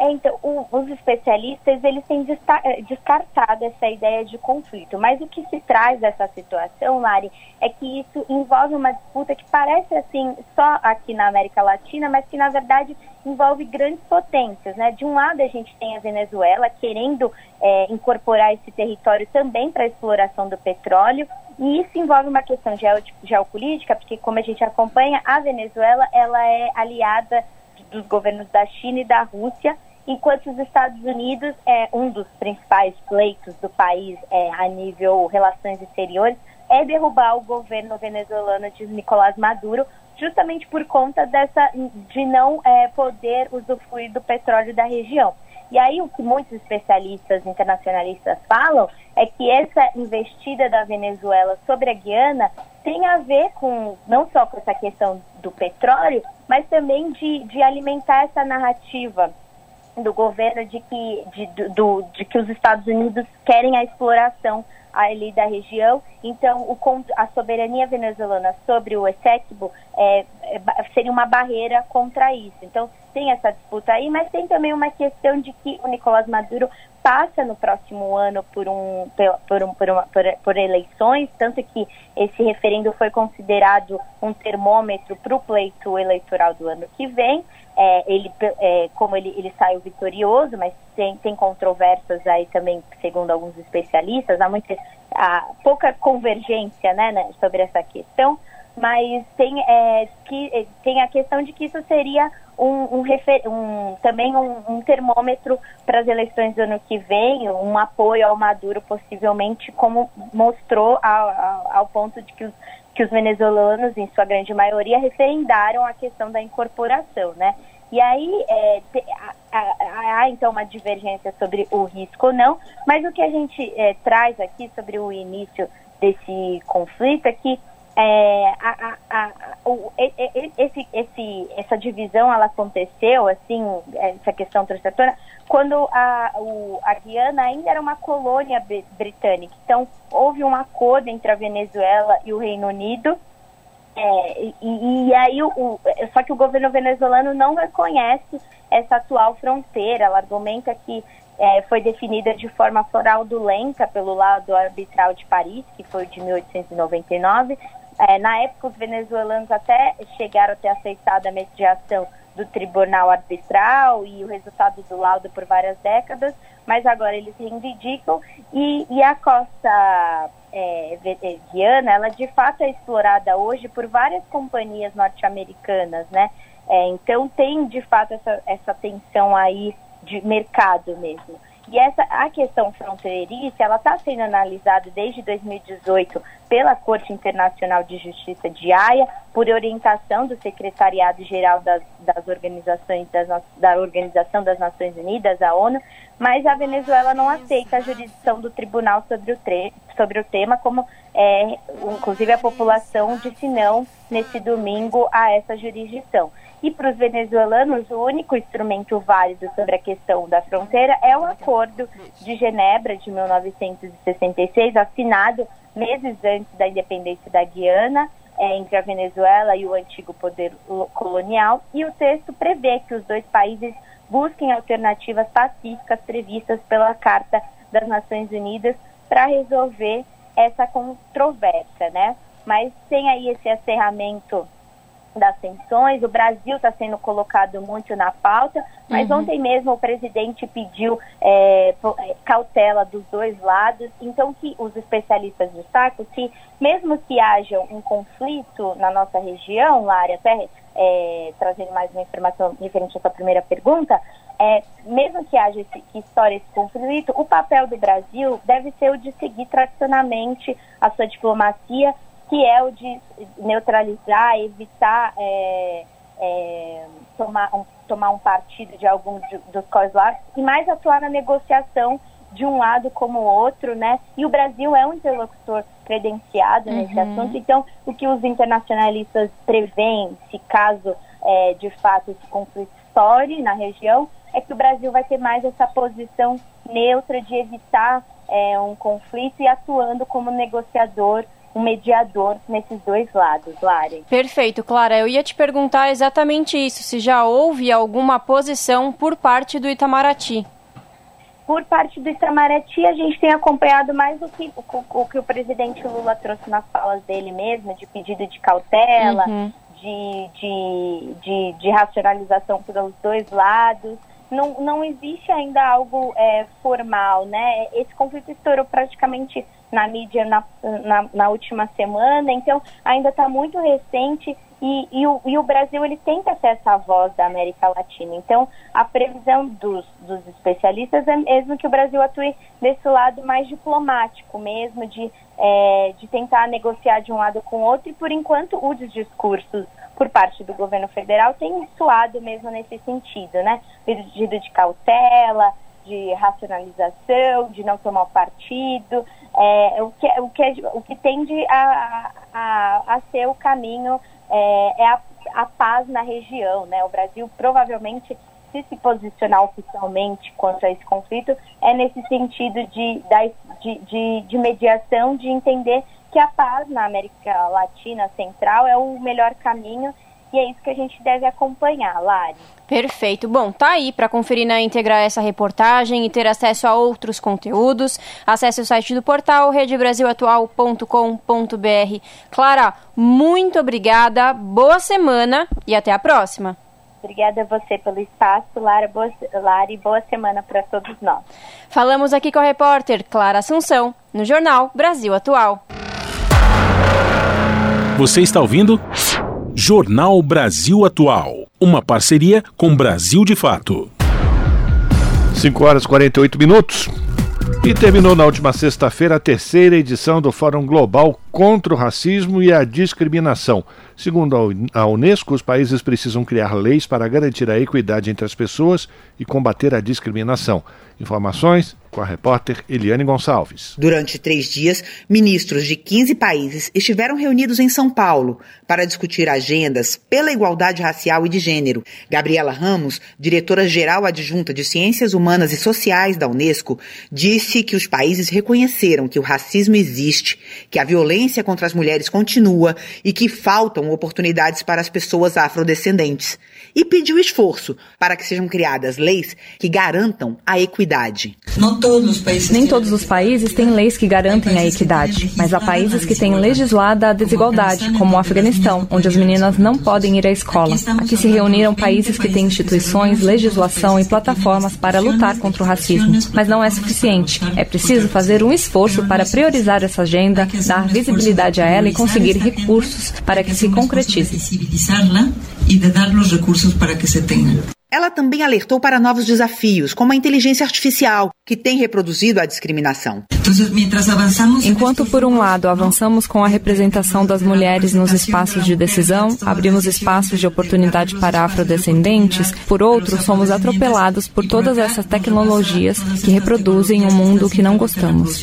É, então, o, os especialistas eles têm eh, descartado essa ideia de conflito, mas o que se traz dessa situação, Lari, é que isso envolve uma disputa que parece assim só aqui na América Latina, mas que na verdade envolve grandes potências, né? De um lado a gente tem a Venezuela querendo é, incorporar esse território também para a exploração do petróleo, e isso envolve uma questão geopolítica, porque como a gente acompanha, a Venezuela ela é aliada dos governos da China e da Rússia enquanto os Estados Unidos é um dos principais pleitos do país é, a nível relações exteriores é derrubar o governo venezuelano de Nicolás Maduro justamente por conta dessa de não é, poder usufruir do petróleo da região. E aí o que muitos especialistas internacionalistas falam é que essa investida da Venezuela sobre a Guiana tem a ver com não só com essa questão do petróleo, mas também de, de alimentar essa narrativa do governo de que, de, do, de que os Estados Unidos querem a exploração ali da região. Então, o, a soberania venezuelana sobre o Essequibo é, é, seria uma barreira contra isso. Então, tem essa disputa aí, mas tem também uma questão de que o Nicolás Maduro passa no próximo ano por, um, por, um, por, uma, por, por eleições, tanto que esse referendo foi considerado um termômetro para o pleito eleitoral do ano que vem. É, ele, é, como ele, ele saiu vitorioso, mas tem, tem controvérsias aí também, segundo alguns especialistas, há, muita, há pouca convergência né, né, sobre essa questão, mas tem, é, que, é, tem a questão de que isso seria um, um, refer, um também um, um termômetro para as eleições do ano que vem, um apoio ao Maduro, possivelmente, como mostrou ao, ao, ao ponto de que os que os venezuelanos, em sua grande maioria, referendaram a questão da incorporação, né? E aí é, há então uma divergência sobre o risco ou não, mas o que a gente é, traz aqui sobre o início desse conflito é que é, a, a, a, o, esse, esse, essa divisão ela aconteceu, assim, essa questão transatora, quando a, o, a Guiana ainda era uma colônia britânica. Então, houve um acordo entre a Venezuela e o Reino Unido, é, e, e, aí, o, só que o governo venezuelano não reconhece essa atual fronteira. Ela argumenta que é, foi definida de forma fraudulenta pelo lado arbitral de Paris, que foi de 1899. É, na época, os venezuelanos até chegaram a ter aceitado a mediação do tribunal arbitral e o resultado do laudo por várias décadas, mas agora eles reivindicam e, e a costa é, Guiana, ela de fato é explorada hoje por várias companhias norte-americanas, né? É, então tem de fato essa, essa tensão aí de mercado mesmo. E essa a questão fronteiriça, ela está sendo analisada desde 2018 pela Corte Internacional de Justiça de Haia, por orientação do Secretariado Geral das, das Organizações das, da Organização das Nações Unidas, a ONU, mas a Venezuela não aceita a jurisdição do tribunal sobre o, tre sobre o tema, como é, inclusive a população disse não nesse domingo a essa jurisdição. E para os venezuelanos, o único instrumento válido sobre a questão da fronteira é o Acordo de Genebra de 1966, assinado meses antes da independência da Guiana, é, entre a Venezuela e o antigo poder colonial. E o texto prevê que os dois países busquem alternativas pacíficas previstas pela Carta das Nações Unidas para resolver essa controvérsia, né? Mas tem aí esse acerramento das tensões. O Brasil está sendo colocado muito na pauta, mas uhum. ontem mesmo o presidente pediu é, é, cautela dos dois lados. Então, que os especialistas destacam que, mesmo que haja um conflito na nossa região, Lária, até é, trazendo mais uma informação referente à sua primeira pergunta, é, mesmo que haja esse, que estoure esse conflito, o papel do Brasil deve ser o de seguir tradicionalmente a sua diplomacia que é o de neutralizar, evitar é, é, tomar, um, tomar um partido de algum de, dos lados e mais atuar na negociação de um lado como o outro, né? E o Brasil é um interlocutor credenciado uhum. nesse assunto, então o que os internacionalistas preveem, se caso é, de fato esse conflito estoure na região, é que o Brasil vai ter mais essa posição neutra de evitar é, um conflito e atuando como negociador um mediador nesses dois lados, Lari. Perfeito, Clara. Eu ia te perguntar exatamente isso, se já houve alguma posição por parte do Itamaraty. Por parte do Itamaraty, a gente tem acompanhado mais o que o, o que o presidente Lula trouxe nas falas dele mesmo, de pedido de cautela, uhum. de, de, de, de racionalização pelos dois lados não, não existe ainda algo é, formal, né? Esse conflito estourou praticamente na mídia na, na, na última semana, então ainda está muito recente e, e, o, e o Brasil ele tenta ser essa voz da América Latina. Então a previsão dos, dos especialistas é mesmo que o Brasil atue desse lado mais diplomático mesmo, de, é, de tentar negociar de um lado com o outro e por enquanto os discursos por parte do governo federal tem suado mesmo nesse sentido, né? Pedido de cautela, de racionalização, de não tomar partido, é, o, que, o, que, o que tende a, a, a ser o caminho é, é a, a paz na região, né? O Brasil provavelmente se se posicionar oficialmente contra esse conflito é nesse sentido de, de, de, de mediação, de entender que a paz na América Latina Central é o melhor caminho e é isso que a gente deve acompanhar, Lari. Perfeito. Bom, tá aí para conferir na íntegra essa reportagem e ter acesso a outros conteúdos. Acesse o site do portal redebrasilatual.com.br. Clara, muito obrigada, boa semana e até a próxima. Obrigada a você pelo espaço, Lara, boa, Lara e boa semana para todos nós. Falamos aqui com a repórter Clara Assunção, no Jornal Brasil Atual. Você está ouvindo? Jornal Brasil Atual. Uma parceria com Brasil de Fato. 5 horas e 48 minutos. E terminou na última sexta-feira a terceira edição do Fórum Global contra o Racismo e a Discriminação. Segundo a Unesco, os países precisam criar leis para garantir a equidade entre as pessoas e combater a discriminação. Informações com a repórter Eliane Gonçalves. Durante três dias, ministros de 15 países estiveram reunidos em São Paulo para discutir agendas pela igualdade racial e de gênero. Gabriela Ramos, diretora-geral adjunta de Ciências Humanas e Sociais da Unesco, disse que os países reconheceram que o racismo existe, que a violência contra as mulheres continua e que faltam oportunidades para as pessoas afrodescendentes. E pediu esforço para que sejam criadas leis que garantam a equidade. Nem todos os países têm leis que garantem a equidade, mas há países que têm legislada a desigualdade, como o Afeganistão, onde as meninas não podem ir à escola. Aqui se reuniram países que têm instituições, legislação e plataformas para lutar contra o racismo. Mas não é suficiente. É preciso fazer um esforço para priorizar essa agenda, dar visibilidade a ela e conseguir recursos para que se concretize. Recursos para que se tenham. Ela também alertou para novos desafios, como a inteligência artificial, que tem reproduzido a discriminação. Enquanto, por um lado, avançamos com a representação das mulheres nos espaços de decisão, abrimos espaços de oportunidade para afrodescendentes, por outro, somos atropelados por todas essas tecnologias que reproduzem um mundo que não gostamos.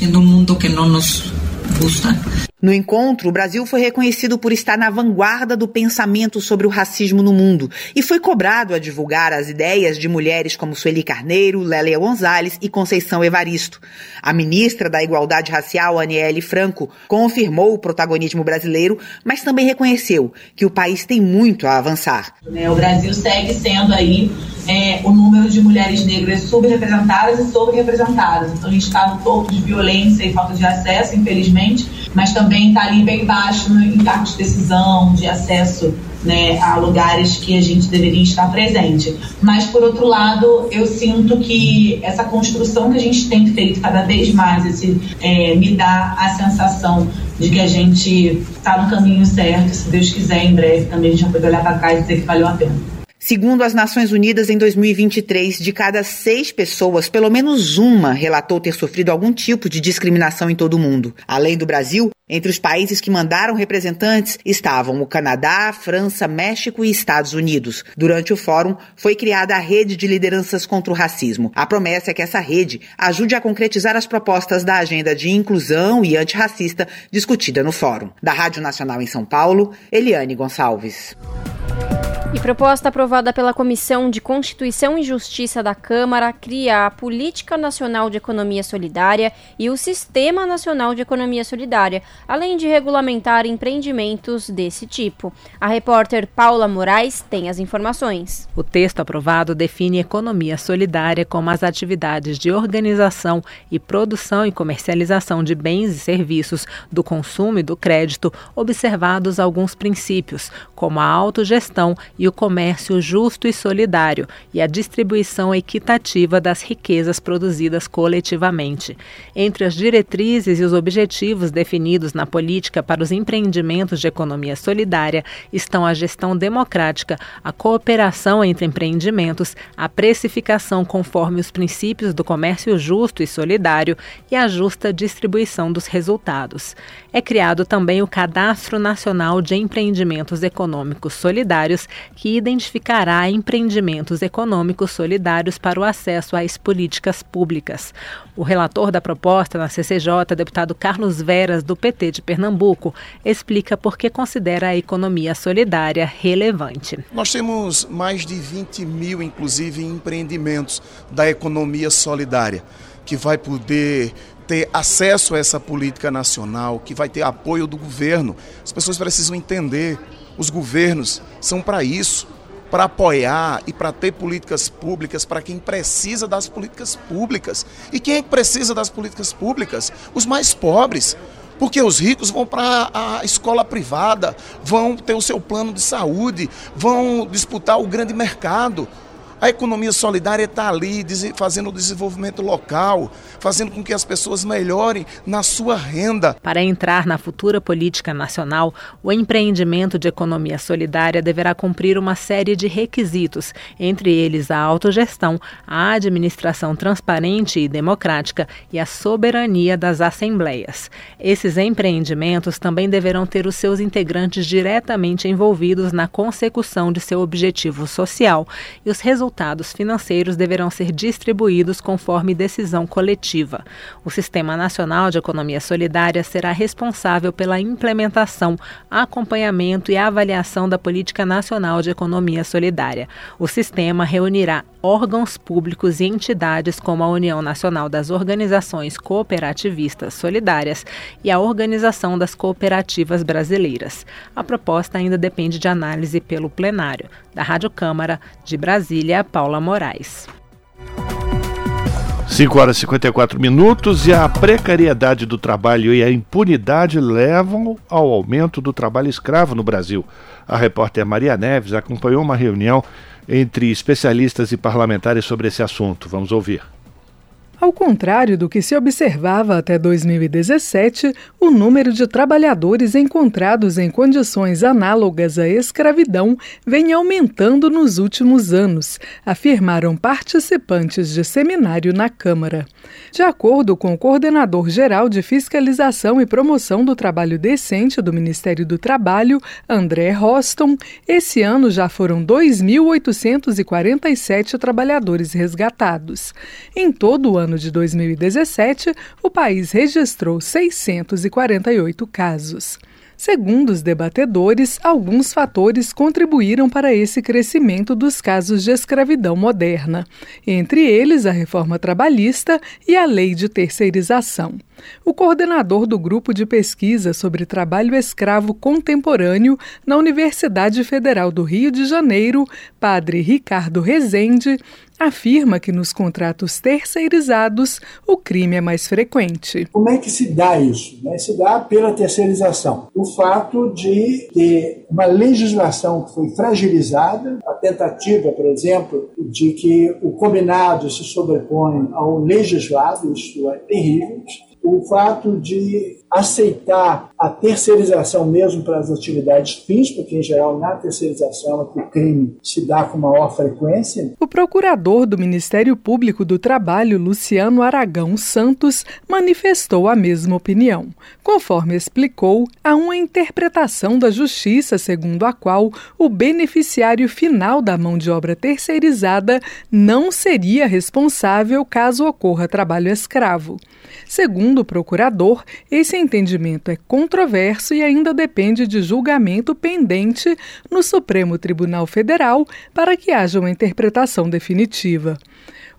No encontro, o Brasil foi reconhecido por estar na vanguarda do pensamento sobre o racismo no mundo e foi cobrado a divulgar as ideias de mulheres como Sueli Carneiro, Lélia Gonzalez e Conceição Evaristo. A ministra da Igualdade Racial, Aniele Franco, confirmou o protagonismo brasileiro, mas também reconheceu que o país tem muito a avançar. O Brasil segue sendo aí é, o número de mulheres negras subrepresentadas e sobrerepresentadas. Então a gente está no topo de violência e falta de acesso, infelizmente, mas também está ali bem baixo em cargos de decisão, de acesso né, a lugares que a gente deveria estar presente. Mas, por outro lado, eu sinto que essa construção que a gente tem feito cada vez mais, esse, é, me dá a sensação de que a gente está no caminho certo. Se Deus quiser, em breve também a gente vai poder olhar para trás e dizer que valeu a pena. Segundo as Nações Unidas, em 2023, de cada seis pessoas, pelo menos uma relatou ter sofrido algum tipo de discriminação em todo o mundo. Além do Brasil, entre os países que mandaram representantes estavam o Canadá, França, México e Estados Unidos. Durante o fórum, foi criada a Rede de Lideranças contra o Racismo. A promessa é que essa rede ajude a concretizar as propostas da agenda de inclusão e antirracista discutida no fórum. Da Rádio Nacional em São Paulo, Eliane Gonçalves. E proposta aprovada pela Comissão de Constituição e Justiça da Câmara cria a Política Nacional de Economia Solidária e o Sistema Nacional de Economia Solidária, além de regulamentar empreendimentos desse tipo. A repórter Paula Moraes tem as informações. O texto aprovado define economia solidária como as atividades de organização e produção e comercialização de bens e serviços, do consumo e do crédito, observados alguns princípios, como a autogestão e o comércio justo e solidário e a distribuição equitativa das riquezas produzidas coletivamente. Entre as diretrizes e os objetivos definidos na política para os empreendimentos de economia solidária estão a gestão democrática, a cooperação entre empreendimentos, a precificação conforme os princípios do comércio justo e solidário e a justa distribuição dos resultados. É criado também o Cadastro Nacional de Empreendimentos Econômicos Solidários, que identificará empreendimentos econômicos solidários para o acesso às políticas públicas. O relator da proposta na CCJ, deputado Carlos Veras, do PT de Pernambuco, explica por que considera a economia solidária relevante. Nós temos mais de 20 mil, inclusive, empreendimentos da economia solidária, que vai poder ter acesso a essa política nacional, que vai ter apoio do governo. As pessoas precisam entender, os governos são para isso, para apoiar e para ter políticas públicas para quem precisa das políticas públicas. E quem é que precisa das políticas públicas? Os mais pobres. Porque os ricos vão para a escola privada, vão ter o seu plano de saúde, vão disputar o grande mercado. A economia solidária está ali fazendo o desenvolvimento local, fazendo com que as pessoas melhorem na sua renda. Para entrar na futura política nacional, o empreendimento de economia solidária deverá cumprir uma série de requisitos, entre eles a autogestão, a administração transparente e democrática e a soberania das assembleias. Esses empreendimentos também deverão ter os seus integrantes diretamente envolvidos na consecução de seu objetivo social e os resultados resultados financeiros deverão ser distribuídos conforme decisão coletiva. O Sistema Nacional de Economia Solidária será responsável pela implementação, acompanhamento e avaliação da Política Nacional de Economia Solidária. O sistema reunirá órgãos públicos e entidades como a União Nacional das Organizações Cooperativistas Solidárias e a Organização das Cooperativas Brasileiras. A proposta ainda depende de análise pelo plenário. Da Rádio Câmara, de Brasília, Paula Moraes. 5 horas e 54 minutos e a precariedade do trabalho e a impunidade levam ao aumento do trabalho escravo no Brasil. A repórter Maria Neves acompanhou uma reunião entre especialistas e parlamentares sobre esse assunto. Vamos ouvir. Ao contrário do que se observava até 2017, o número de trabalhadores encontrados em condições análogas à escravidão vem aumentando nos últimos anos, afirmaram participantes de seminário na Câmara. De acordo com o coordenador geral de Fiscalização e Promoção do Trabalho Decente do Ministério do Trabalho, André Roston, esse ano já foram 2.847 trabalhadores resgatados. Em todo o ano de 2017, o país registrou 648 casos. Segundo os debatedores, alguns fatores contribuíram para esse crescimento dos casos de escravidão moderna, entre eles a reforma trabalhista e a lei de terceirização. O coordenador do grupo de pesquisa sobre trabalho escravo contemporâneo na Universidade Federal do Rio de Janeiro, padre Ricardo Rezende, afirma que nos contratos terceirizados o crime é mais frequente. Como é que se dá isso? Né? Se dá pela terceirização. O fato de ter uma legislação que foi fragilizada, a tentativa, por exemplo, de que o combinado se sobrepõe ao legislado, isso é terrível o fato de aceitar a terceirização mesmo para as atividades fins, porque em geral na terceirização é que o crime se dá com maior frequência. O procurador do Ministério Público do Trabalho, Luciano Aragão Santos, manifestou a mesma opinião. Conforme explicou, há uma interpretação da justiça segundo a qual o beneficiário final da mão de obra terceirizada não seria responsável caso ocorra trabalho escravo. Segundo o procurador, esse entendimento é controverso e ainda depende de julgamento pendente no Supremo Tribunal Federal para que haja uma interpretação definitiva.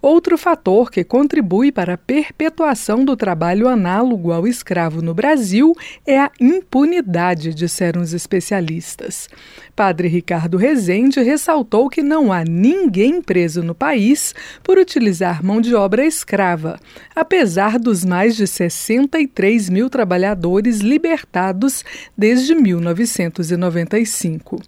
Outro fator que contribui para a perpetuação do trabalho análogo ao escravo no Brasil é a impunidade, disseram os especialistas. Padre Ricardo Rezende ressaltou que não há ninguém preso no país por utilizar mão de obra escrava, apesar dos mais de 63 mil trabalhadores libertados desde 1995.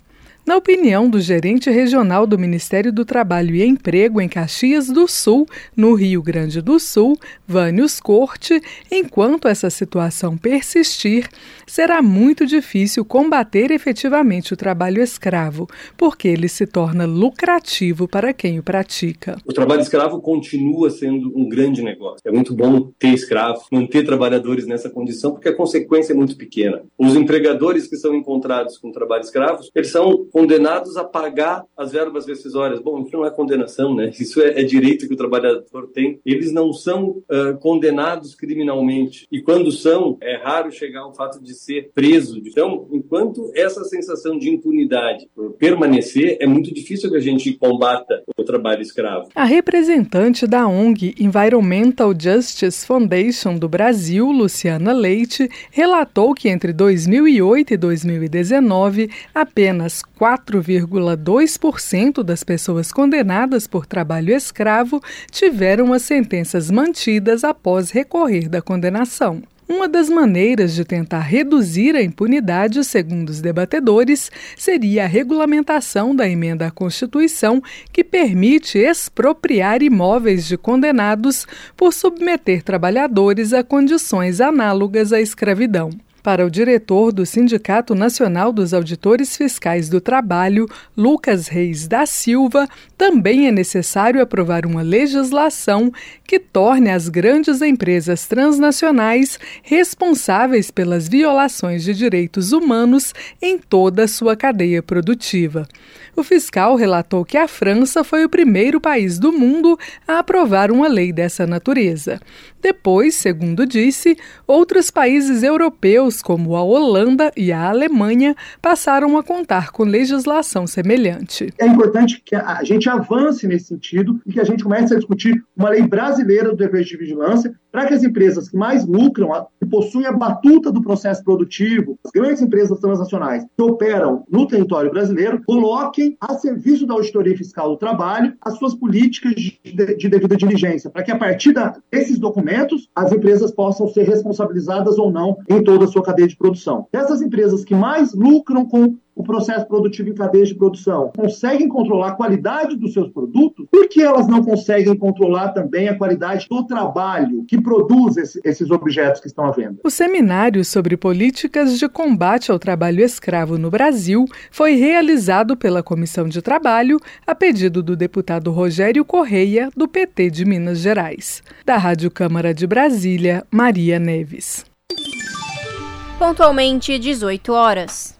Na opinião do gerente regional do Ministério do Trabalho e Emprego em Caxias do Sul, no Rio Grande do Sul, Vânios Corte, enquanto essa situação persistir, será muito difícil combater efetivamente o trabalho escravo, porque ele se torna lucrativo para quem o pratica. O trabalho escravo continua sendo um grande negócio. É muito bom ter escravo, manter trabalhadores nessa condição, porque a consequência é muito pequena. Os empregadores que são encontrados com trabalho escravo, eles são condenados a pagar as verbas rescisórias. Bom, isso não é condenação, né? Isso é, é direito que o trabalhador tem. Eles não são uh, condenados criminalmente. E quando são, é raro chegar ao fato de ser preso. Então, enquanto essa sensação de impunidade permanecer, é muito difícil que a gente combata o trabalho escravo. A representante da ONG Environmental Justice Foundation do Brasil, Luciana Leite, relatou que entre 2008 e 2019, apenas 4,2% das pessoas condenadas por trabalho escravo tiveram as sentenças mantidas após recorrer da condenação. Uma das maneiras de tentar reduzir a impunidade, segundo os debatedores, seria a regulamentação da emenda à Constituição que permite expropriar imóveis de condenados por submeter trabalhadores a condições análogas à escravidão. Para o diretor do Sindicato Nacional dos Auditores Fiscais do Trabalho, Lucas Reis da Silva, também é necessário aprovar uma legislação que torne as grandes empresas transnacionais responsáveis pelas violações de direitos humanos em toda a sua cadeia produtiva. O fiscal relatou que a França foi o primeiro país do mundo a aprovar uma lei dessa natureza. Depois, segundo disse, outros países europeus, como a Holanda e a Alemanha, passaram a contar com legislação semelhante. É importante que a gente avance nesse sentido e que a gente comece a discutir uma lei brasileira do dever de vigilância para que as empresas que mais lucram, que possuem a batuta do processo produtivo, as grandes empresas transnacionais que operam no território brasileiro, coloquem a serviço da auditoria fiscal do trabalho as suas políticas de, de devida diligência, para que a partir da, desses documentos as empresas possam ser responsabilizadas ou não em toda a sua cadeia de produção. Essas empresas que mais lucram com o processo produtivo em cadeias de produção, conseguem controlar a qualidade dos seus produtos, por que elas não conseguem controlar também a qualidade do trabalho que produz esse, esses objetos que estão à venda? O seminário sobre políticas de combate ao trabalho escravo no Brasil foi realizado pela Comissão de Trabalho a pedido do deputado Rogério Correia, do PT de Minas Gerais. Da Rádio Câmara de Brasília, Maria Neves. Pontualmente 18 horas.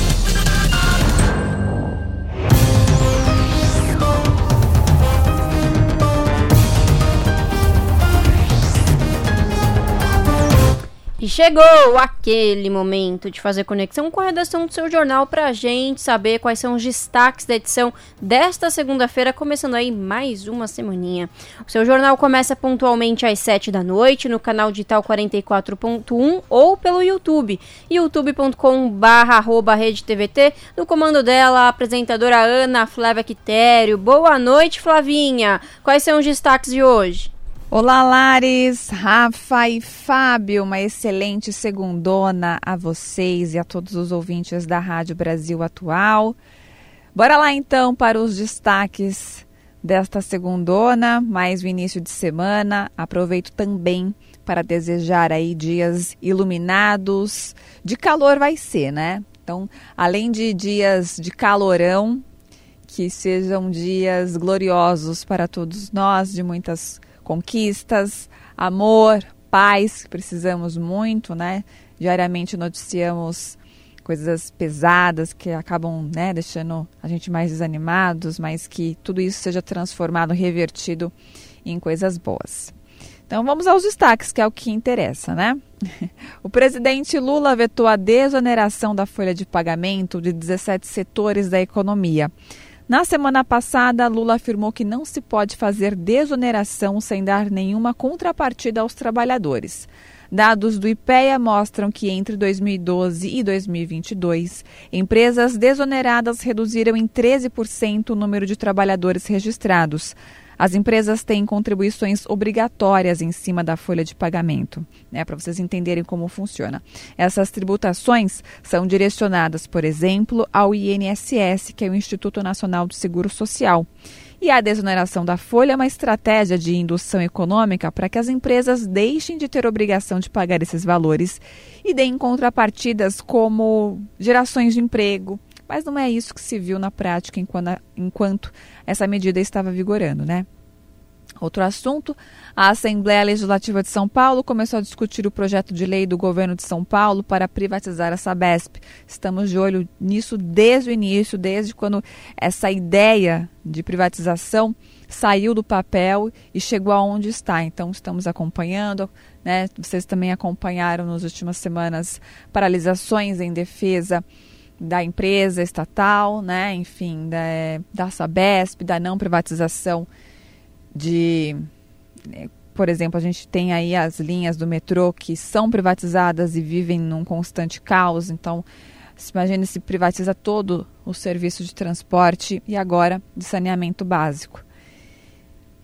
E chegou aquele momento de fazer conexão com a redação do seu jornal para a gente saber quais são os destaques da edição desta segunda-feira, começando aí mais uma semaninha. O seu jornal começa pontualmente às 7 da noite no canal digital 44.1 ou pelo YouTube, youtube.com/barra redetvt. No comando dela, a apresentadora Ana Flávia Quitério. Boa noite, Flavinha. Quais são os destaques de hoje? Olá, Lares, Rafa e Fábio. Uma excelente segundona a vocês e a todos os ouvintes da Rádio Brasil Atual. Bora lá então para os destaques desta segundona, mais o início de semana. Aproveito também para desejar aí dias iluminados. De calor vai ser, né? Então, além de dias de calorão, que sejam dias gloriosos para todos nós, de muitas conquistas, amor, paz, precisamos muito, né? Diariamente noticiamos coisas pesadas que acabam né, deixando a gente mais desanimados, mas que tudo isso seja transformado, revertido em coisas boas. Então vamos aos destaques, que é o que interessa, né? O presidente Lula vetou a desoneração da folha de pagamento de 17 setores da economia. Na semana passada, Lula afirmou que não se pode fazer desoneração sem dar nenhuma contrapartida aos trabalhadores. Dados do IPEA mostram que entre 2012 e 2022, empresas desoneradas reduziram em 13% o número de trabalhadores registrados. As empresas têm contribuições obrigatórias em cima da folha de pagamento, né, para vocês entenderem como funciona. Essas tributações são direcionadas, por exemplo, ao INSS, que é o Instituto Nacional do Seguro Social. E a desoneração da folha é uma estratégia de indução econômica para que as empresas deixem de ter obrigação de pagar esses valores e deem contrapartidas como gerações de emprego, mas não é isso que se viu na prática enquanto, enquanto essa medida estava vigorando, né? Outro assunto, a Assembleia Legislativa de São Paulo começou a discutir o projeto de lei do governo de São Paulo para privatizar a Sabesp. Estamos de olho nisso desde o início, desde quando essa ideia de privatização saiu do papel e chegou aonde está. Então, estamos acompanhando, né? Vocês também acompanharam nas últimas semanas paralisações em defesa da empresa estatal, né? enfim, da, da Sabesp, da não privatização de. Né, por exemplo, a gente tem aí as linhas do metrô que são privatizadas e vivem num constante caos, então Imagine se privatiza todo o serviço de transporte e agora de saneamento básico.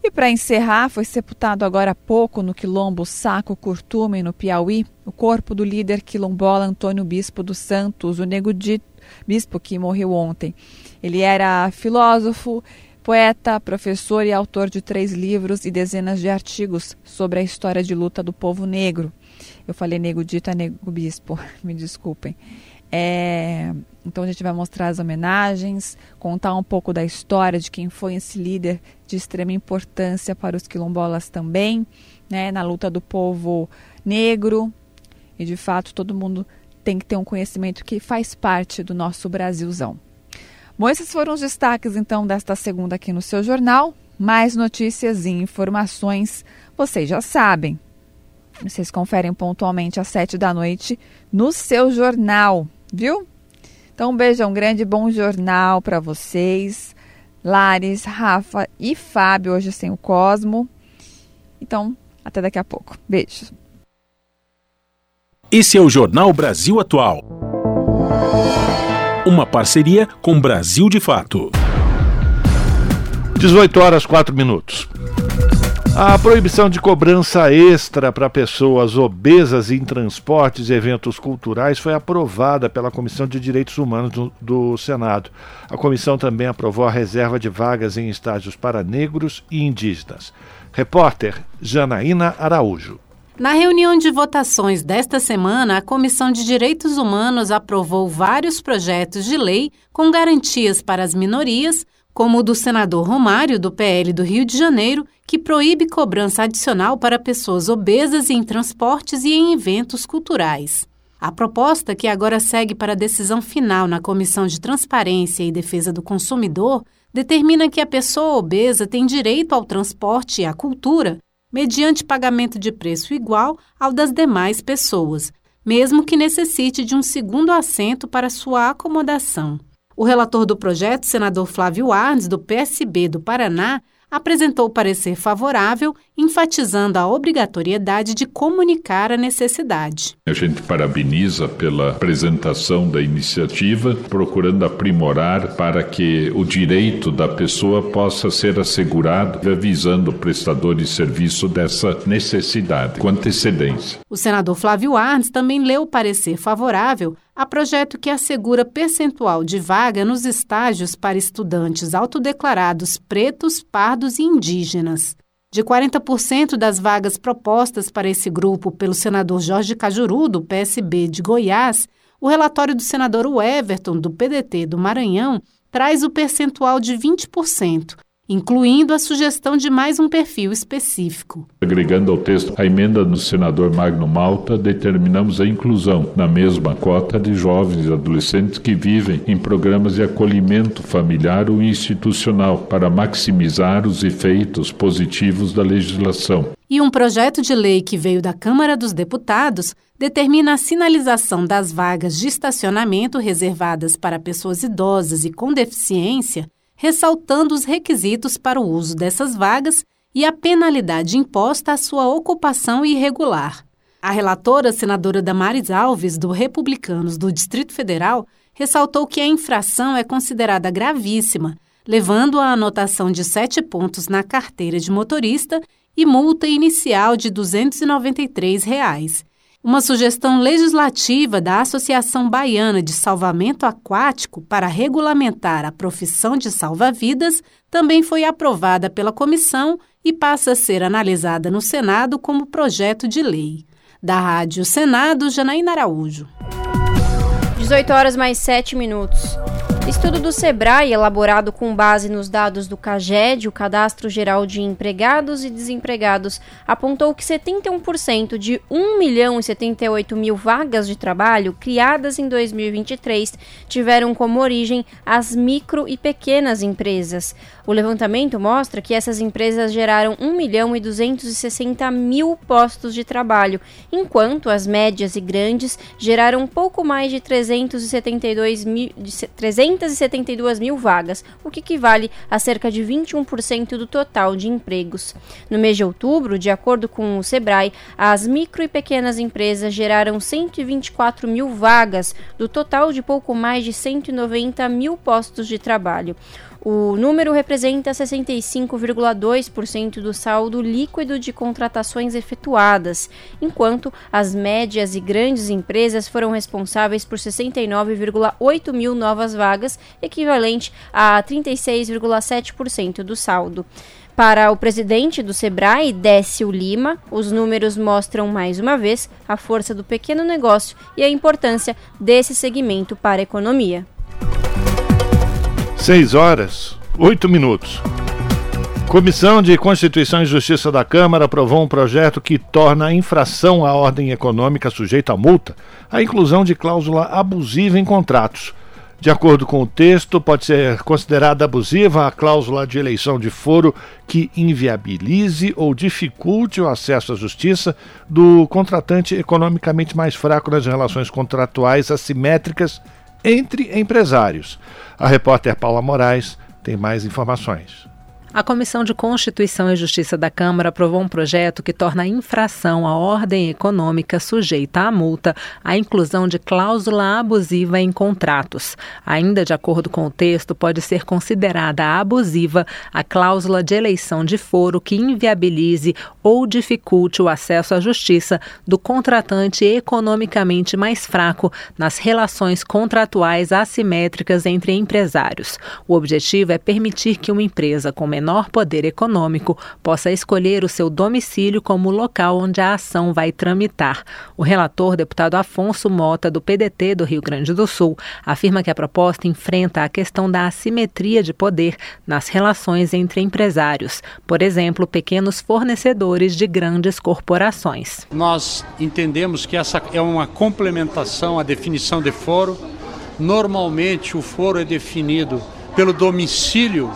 E para encerrar, foi sepultado agora há pouco no quilombo Saco Curtume, no Piauí, o corpo do líder quilombola Antônio Bispo dos Santos, o Nego Dito, bispo que morreu ontem. Ele era filósofo, poeta, professor e autor de três livros e dezenas de artigos sobre a história de luta do povo negro. Eu falei Nego Dito, é Nego Bispo, me desculpem. É, então a gente vai mostrar as homenagens, contar um pouco da história de quem foi esse líder de extrema importância para os quilombolas também, né, na luta do povo negro. E de fato todo mundo tem que ter um conhecimento que faz parte do nosso Brasilzão. Bom, esses foram os destaques então desta segunda aqui no seu jornal. Mais notícias e informações vocês já sabem. Vocês conferem pontualmente às sete da noite no seu jornal viu? Então, um beijo, um grande bom jornal para vocês. Lares, Rafa e Fábio, hoje sem o Cosmo. Então, até daqui a pouco. Beijo. Esse é o Jornal Brasil Atual. Uma parceria com Brasil de Fato. 18 horas 4 minutos. A proibição de cobrança extra para pessoas obesas em transportes e eventos culturais foi aprovada pela Comissão de Direitos Humanos do, do, Senado. A comissão também aprovou a reserva de vagas em estágios para negros e indígenas. Repórter Janaína Araújo. Na reunião de votações desta semana, a Comissão de Direitos Humanos aprovou vários projetos de lei com garantias para as minorias como o do senador Romário, do PL do Rio de Janeiro, que proíbe cobrança adicional para pessoas obesas em transportes e em eventos culturais. A proposta, que agora segue para a decisão final na Comissão de Transparência e Defesa do Consumidor, determina que a pessoa obesa tem direito ao transporte e à cultura mediante pagamento de preço igual ao das demais pessoas, mesmo que necessite de um segundo assento para sua acomodação. O relator do projeto, senador Flávio Arnes, do PSB do Paraná, apresentou parecer favorável, enfatizando a obrigatoriedade de comunicar a necessidade. A gente parabeniza pela apresentação da iniciativa, procurando aprimorar para que o direito da pessoa possa ser assegurado, avisando o prestador de serviço dessa necessidade com antecedência. O senador Flávio Arnes também leu o parecer favorável a projeto que assegura percentual de vaga nos estágios para estudantes autodeclarados pretos, pardos e indígenas. De 40% das vagas propostas para esse grupo pelo senador Jorge Cajuru, do PSB de Goiás, o relatório do senador Everton, do PDT do Maranhão, traz o percentual de 20%, incluindo a sugestão de mais um perfil específico. Agregando ao texto a emenda do senador Magno Malta, determinamos a inclusão na mesma cota de jovens e adolescentes que vivem em programas de acolhimento familiar ou institucional para maximizar os efeitos positivos da legislação. E um projeto de lei que veio da Câmara dos Deputados determina a sinalização das vagas de estacionamento reservadas para pessoas idosas e com deficiência ressaltando os requisitos para o uso dessas vagas e a penalidade imposta à sua ocupação irregular. A relatora, senadora Damares Alves, do Republicanos do Distrito Federal, ressaltou que a infração é considerada gravíssima, levando à anotação de sete pontos na carteira de motorista e multa inicial de 293 reais. Uma sugestão legislativa da Associação Baiana de Salvamento Aquático para regulamentar a profissão de salva-vidas também foi aprovada pela comissão e passa a ser analisada no Senado como projeto de lei. Da Rádio Senado, Janaína Araújo. 18 horas mais 7 minutos. Estudo do Sebrae, elaborado com base nos dados do CAGED, o Cadastro Geral de Empregados e Desempregados, apontou que 71% de 1 milhão e 78 mil vagas de trabalho criadas em 2023 tiveram como origem as micro e pequenas empresas. O levantamento mostra que essas empresas geraram 1 milhão e 260 mil postos de trabalho, enquanto as médias e grandes geraram pouco mais de 372 mil, de 300 572 mil vagas, o que equivale a cerca de 21% do total de empregos. No mês de outubro, de acordo com o Sebrae, as micro e pequenas empresas geraram 124 mil vagas, do total de pouco mais de 190 mil postos de trabalho. O número representa 65,2% do saldo líquido de contratações efetuadas, enquanto as médias e grandes empresas foram responsáveis por 69,8 mil novas vagas, equivalente a 36,7% do saldo. Para o presidente do Sebrae, Décio Lima, os números mostram mais uma vez a força do pequeno negócio e a importância desse segmento para a economia. 6 horas, 8 minutos. Comissão de Constituição e Justiça da Câmara aprovou um projeto que torna infração à ordem econômica sujeita a multa a inclusão de cláusula abusiva em contratos. De acordo com o texto, pode ser considerada abusiva a cláusula de eleição de foro que inviabilize ou dificulte o acesso à justiça do contratante economicamente mais fraco nas relações contratuais assimétricas entre empresários. A repórter Paula Moraes tem mais informações. A Comissão de Constituição e Justiça da Câmara aprovou um projeto que torna a infração à ordem econômica sujeita à multa a inclusão de cláusula abusiva em contratos. Ainda de acordo com o texto, pode ser considerada abusiva a cláusula de eleição de foro que inviabilize ou dificulte o acesso à justiça do contratante economicamente mais fraco nas relações contratuais assimétricas entre empresários. O objetivo é permitir que uma empresa com menor menor poder econômico possa escolher o seu domicílio como local onde a ação vai tramitar. O relator, deputado Afonso Mota, do PDT do Rio Grande do Sul, afirma que a proposta enfrenta a questão da assimetria de poder nas relações entre empresários, por exemplo, pequenos fornecedores de grandes corporações. Nós entendemos que essa é uma complementação à definição de foro. Normalmente, o foro é definido pelo domicílio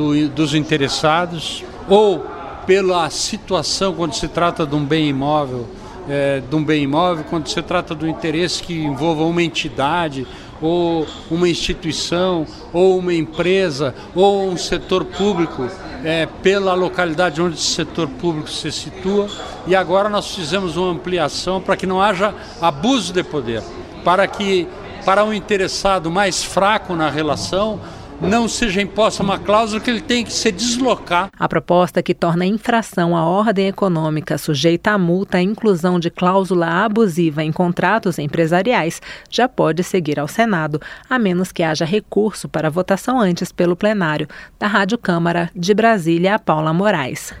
do, dos interessados ou pela situação quando se trata de um bem imóvel, é, de um bem imóvel, quando se trata do interesse que envolva uma entidade ou uma instituição ou uma empresa ou um setor público é, pela localidade onde esse setor público se situa. E agora nós fizemos uma ampliação para que não haja abuso de poder, para que para um interessado mais fraco na relação não seja imposta uma cláusula que ele tem que se deslocar. A proposta que torna infração à ordem econômica sujeita a multa a inclusão de cláusula abusiva em contratos empresariais já pode seguir ao Senado, a menos que haja recurso para votação antes pelo plenário. Da Rádio Câmara de Brasília, Paula Moraes.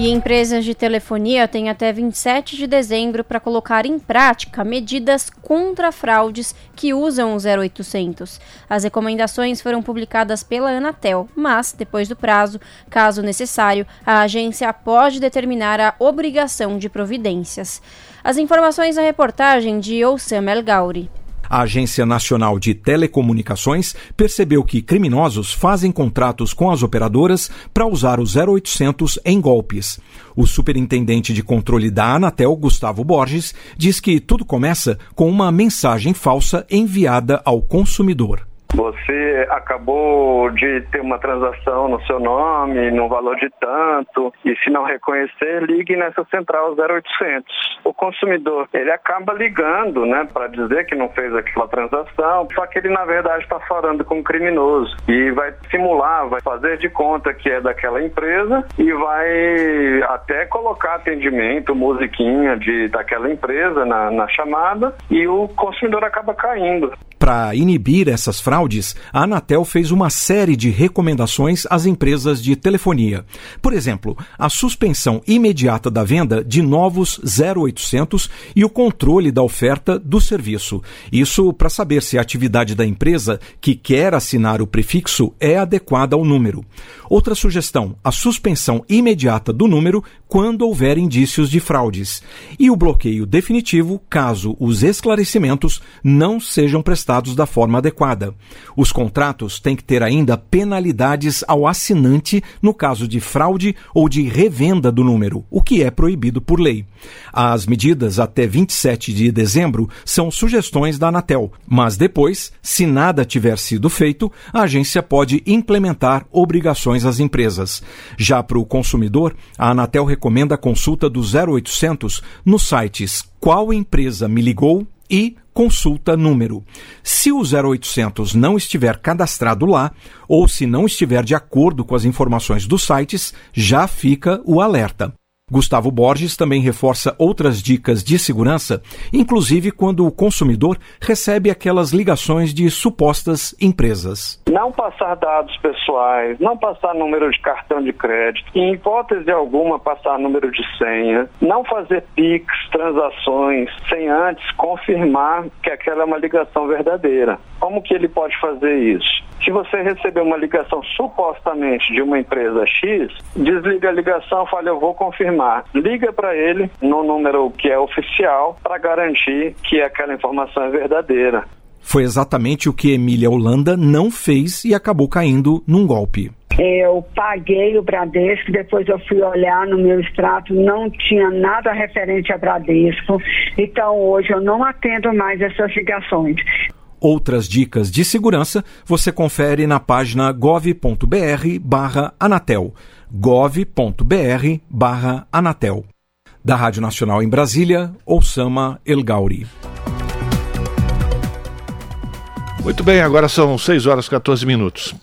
E empresas de telefonia têm até 27 de dezembro para colocar em prática medidas contra fraudes que usam o 0800. As recomendações foram publicadas pela Anatel, mas, depois do prazo, caso necessário, a agência pode determinar a obrigação de providências. As informações na reportagem de Oussam El Gauri. A Agência Nacional de Telecomunicações percebeu que criminosos fazem contratos com as operadoras para usar o 0800 em golpes. O superintendente de controle da Anatel, Gustavo Borges, diz que tudo começa com uma mensagem falsa enviada ao consumidor. Você acabou de ter uma transação no seu nome, no valor de tanto, e se não reconhecer, ligue nessa central 0800. O consumidor, ele acaba ligando, né, para dizer que não fez aquela transação, só que ele na verdade está falando com um criminoso e vai simular, vai fazer de conta que é daquela empresa e vai até colocar atendimento, musiquinha de daquela empresa na, na chamada e o consumidor acaba caindo. Para inibir essas fraudes, a Anatel fez uma série de recomendações às empresas de telefonia. Por exemplo, a suspensão imediata da venda de novos 0800 e o controle da oferta do serviço. Isso para saber se a atividade da empresa que quer assinar o prefixo é adequada ao número. Outra sugestão: a suspensão imediata do número quando houver indícios de fraudes. E o bloqueio definitivo caso os esclarecimentos não sejam prestados da forma adequada. Os contratos têm que ter ainda penalidades ao assinante no caso de fraude ou de revenda do número, o que é proibido por lei. As medidas até 27 de dezembro são sugestões da Anatel, mas depois, se nada tiver sido feito, a agência pode implementar obrigações às empresas. Já para o consumidor, a Anatel recomenda a consulta do 0800 nos sites Qual Empresa Me Ligou e consulta número. Se o 0800 não estiver cadastrado lá, ou se não estiver de acordo com as informações dos sites, já fica o alerta. Gustavo Borges também reforça outras dicas de segurança, inclusive quando o consumidor recebe aquelas ligações de supostas empresas. Não passar dados pessoais, não passar número de cartão de crédito, em hipótese alguma passar número de senha, não fazer PIX, transações, sem antes confirmar que aquela é uma ligação verdadeira. Como que ele pode fazer isso? Se você receber uma ligação supostamente de uma empresa X, desliga a ligação, fala eu vou confirmar. Liga para ele no número que é oficial para garantir que aquela informação é verdadeira. Foi exatamente o que Emília Holanda não fez e acabou caindo num golpe. Eu paguei o Bradesco, depois eu fui olhar no meu extrato, não tinha nada referente a Bradesco. Então hoje eu não atendo mais essas ligações. Outras dicas de segurança você confere na página gov.br/anatel. gov.br/anatel. Da Rádio Nacional em Brasília, Osama El Gauri. Muito bem, agora são 6 horas e 14 minutos.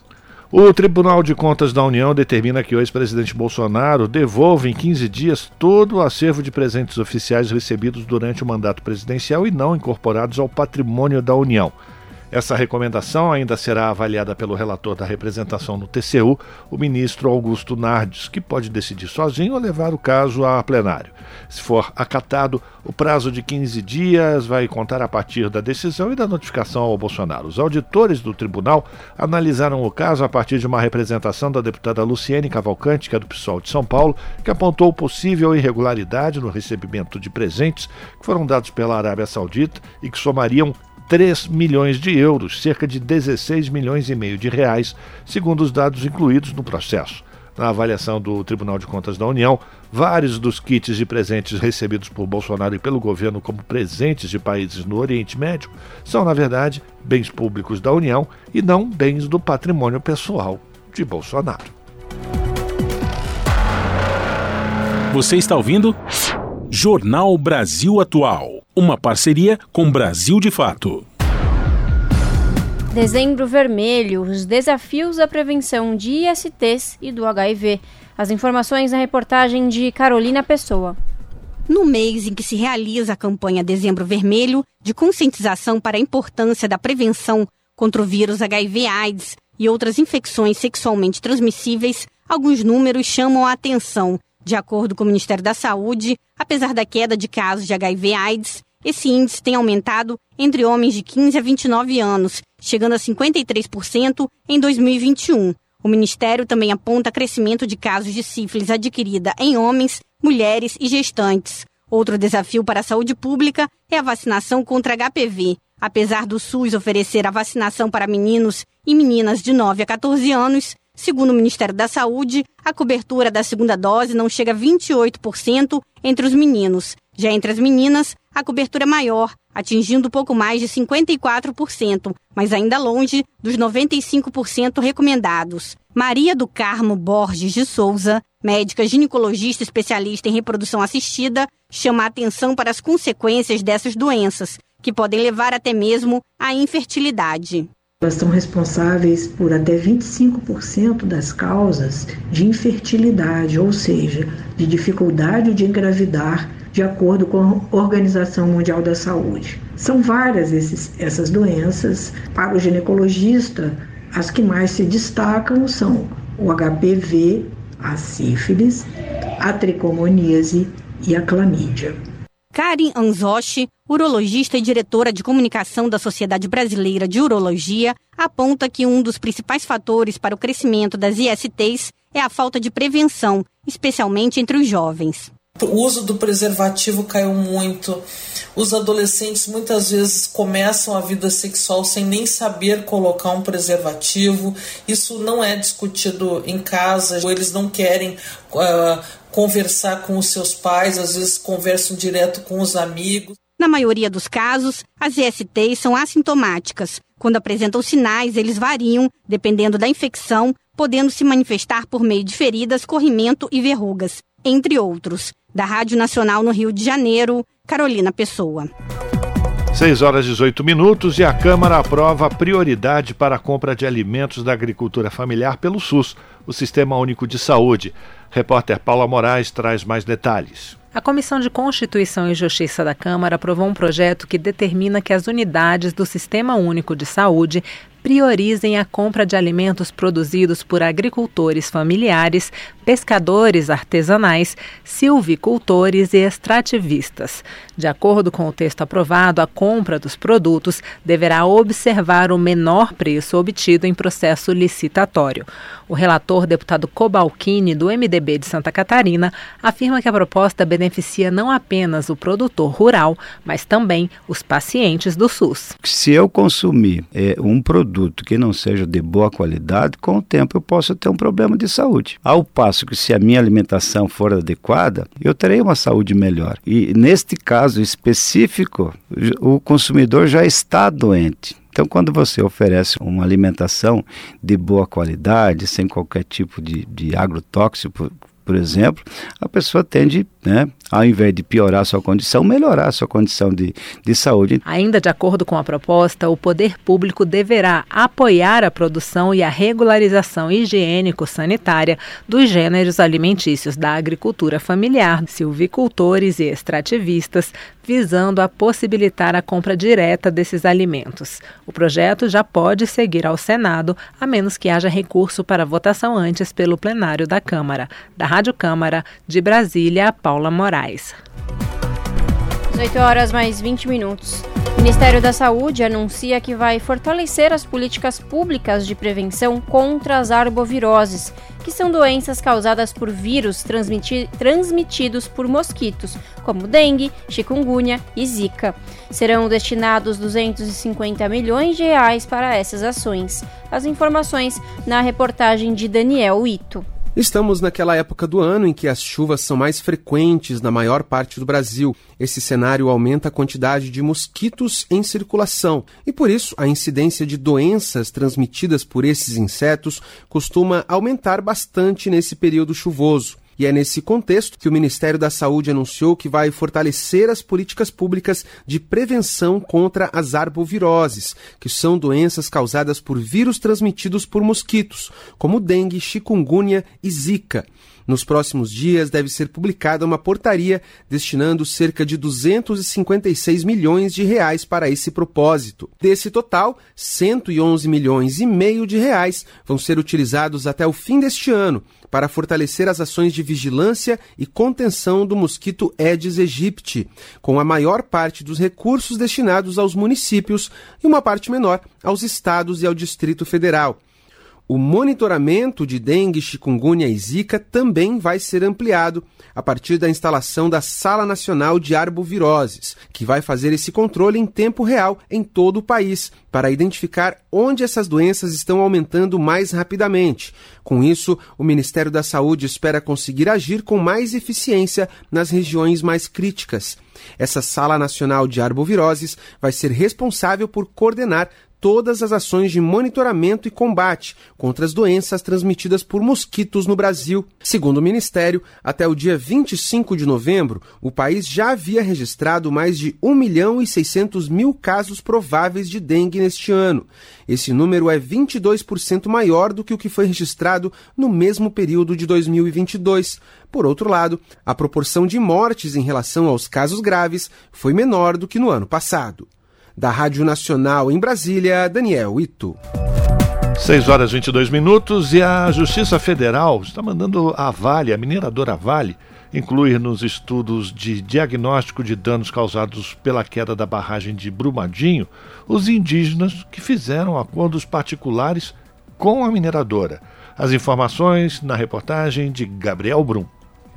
O Tribunal de Contas da União determina que o ex-presidente Bolsonaro devolva em 15 dias todo o acervo de presentes oficiais recebidos durante o mandato presidencial e não incorporados ao patrimônio da União. Essa recomendação ainda será avaliada pelo relator da representação no TCU, o ministro Augusto Nardes, que pode decidir sozinho ou levar o caso a plenário. Se for acatado, o prazo de 15 dias vai contar a partir da decisão e da notificação ao Bolsonaro. Os auditores do tribunal analisaram o caso a partir de uma representação da deputada Luciene Cavalcante, que é do PSOL de São Paulo, que apontou possível irregularidade no recebimento de presentes que foram dados pela Arábia Saudita e que somariam 3 milhões de euros, cerca de 16 milhões e meio de reais, segundo os dados incluídos no processo. Na avaliação do Tribunal de Contas da União, vários dos kits de presentes recebidos por Bolsonaro e pelo governo como presentes de países no Oriente Médio são, na verdade, bens públicos da União e não bens do patrimônio pessoal de Bolsonaro. Você está ouvindo? Jornal Brasil Atual. Uma parceria com Brasil de Fato. Dezembro Vermelho, os desafios da prevenção de ISTs e do HIV. As informações na reportagem de Carolina Pessoa. No mês em que se realiza a campanha Dezembro Vermelho, de conscientização para a importância da prevenção contra o vírus HIV/AIDS e outras infecções sexualmente transmissíveis, alguns números chamam a atenção. De acordo com o Ministério da Saúde, apesar da queda de casos de HIV/AIDS, esse índice tem aumentado entre homens de 15 a 29 anos, chegando a 53% em 2021. O Ministério também aponta crescimento de casos de sífilis adquirida em homens, mulheres e gestantes. Outro desafio para a saúde pública é a vacinação contra HPV. Apesar do SUS oferecer a vacinação para meninos e meninas de 9 a 14 anos, Segundo o Ministério da Saúde, a cobertura da segunda dose não chega a 28% entre os meninos. Já entre as meninas, a cobertura é maior, atingindo pouco mais de 54%, mas ainda longe dos 95% recomendados. Maria do Carmo Borges de Souza, médica ginecologista especialista em reprodução assistida, chama a atenção para as consequências dessas doenças, que podem levar até mesmo à infertilidade. Elas são responsáveis por até 25% das causas de infertilidade, ou seja, de dificuldade de engravidar, de acordo com a Organização Mundial da Saúde. São várias esses, essas doenças. Para o ginecologista, as que mais se destacam são o HPV, a sífilis, a tricomoníase e a clamídia. Karen Anzoshi, urologista e diretora de comunicação da Sociedade Brasileira de Urologia, aponta que um dos principais fatores para o crescimento das ISTs é a falta de prevenção, especialmente entre os jovens. O uso do preservativo caiu muito. Os adolescentes muitas vezes começam a vida sexual sem nem saber colocar um preservativo. Isso não é discutido em casa. Eles não querem uh, conversar com os seus pais, às vezes conversam direto com os amigos. Na maioria dos casos, as ISTs são assintomáticas. Quando apresentam sinais, eles variam dependendo da infecção, podendo se manifestar por meio de feridas, corrimento e verrugas, entre outros. Da Rádio Nacional no Rio de Janeiro, Carolina Pessoa. 6 horas e 18 minutos e a Câmara aprova a prioridade para a compra de alimentos da agricultura familiar pelo SUS, o Sistema Único de Saúde. Repórter Paula Moraes traz mais detalhes. A Comissão de Constituição e Justiça da Câmara aprovou um projeto que determina que as unidades do Sistema Único de Saúde priorizem a compra de alimentos produzidos por agricultores familiares, pescadores artesanais, silvicultores e extrativistas. De acordo com o texto aprovado, a compra dos produtos deverá observar o menor preço obtido em processo licitatório. O relator, deputado Cobalcini, do MDB de Santa Catarina, afirma que a proposta beneficia não apenas o produtor rural, mas também os pacientes do SUS. Se eu consumir é, um produto produto que não seja de boa qualidade, com o tempo eu posso ter um problema de saúde. Ao passo que se a minha alimentação for adequada, eu terei uma saúde melhor. E neste caso específico, o consumidor já está doente. Então, quando você oferece uma alimentação de boa qualidade, sem qualquer tipo de, de agrotóxico, por exemplo, a pessoa tende, né, ao invés de piorar sua condição, melhorar sua condição de, de saúde. Ainda de acordo com a proposta, o poder público deverá apoiar a produção e a regularização higiênico-sanitária dos gêneros alimentícios da agricultura familiar, silvicultores e extrativistas, visando a possibilitar a compra direta desses alimentos. O projeto já pode seguir ao Senado, a menos que haja recurso para votação antes pelo plenário da Câmara. Da Rádio Câmara, de Brasília, Paula Moraes. 18 horas mais 20 minutos. O Ministério da Saúde anuncia que vai fortalecer as políticas públicas de prevenção contra as arboviroses, que são doenças causadas por vírus transmiti transmitidos por mosquitos, como dengue, chikungunya e zika. Serão destinados 250 milhões de reais para essas ações. As informações na reportagem de Daniel Ito. Estamos naquela época do ano em que as chuvas são mais frequentes na maior parte do Brasil. Esse cenário aumenta a quantidade de mosquitos em circulação e, por isso, a incidência de doenças transmitidas por esses insetos costuma aumentar bastante nesse período chuvoso. E é nesse contexto que o Ministério da Saúde anunciou que vai fortalecer as políticas públicas de prevenção contra as arboviroses, que são doenças causadas por vírus transmitidos por mosquitos, como dengue, chikungunya e zika. Nos próximos dias deve ser publicada uma portaria destinando cerca de 256 milhões de reais para esse propósito. Desse total, 111 milhões e meio de reais vão ser utilizados até o fim deste ano para fortalecer as ações de vigilância e contenção do mosquito Aedes aegypti, com a maior parte dos recursos destinados aos municípios e uma parte menor aos estados e ao Distrito Federal. O monitoramento de dengue, chikungunya e zika também vai ser ampliado a partir da instalação da Sala Nacional de Arboviroses, que vai fazer esse controle em tempo real em todo o país, para identificar onde essas doenças estão aumentando mais rapidamente. Com isso, o Ministério da Saúde espera conseguir agir com mais eficiência nas regiões mais críticas. Essa Sala Nacional de Arboviroses vai ser responsável por coordenar todas as ações de monitoramento e combate contra as doenças transmitidas por mosquitos no Brasil. Segundo o Ministério, até o dia 25 de novembro, o país já havia registrado mais de 1 milhão e 600 mil casos prováveis de dengue neste ano. Esse número é 22% maior do que o que foi registrado no mesmo período de 2022. Por outro lado, a proporção de mortes em relação aos casos graves foi menor do que no ano passado. Da Rádio Nacional em Brasília, Daniel Ito. 6 horas e 22 minutos e a Justiça Federal está mandando a Vale, a mineradora Vale, incluir nos estudos de diagnóstico de danos causados pela queda da barragem de Brumadinho os indígenas que fizeram acordos particulares com a mineradora. As informações na reportagem de Gabriel Brum.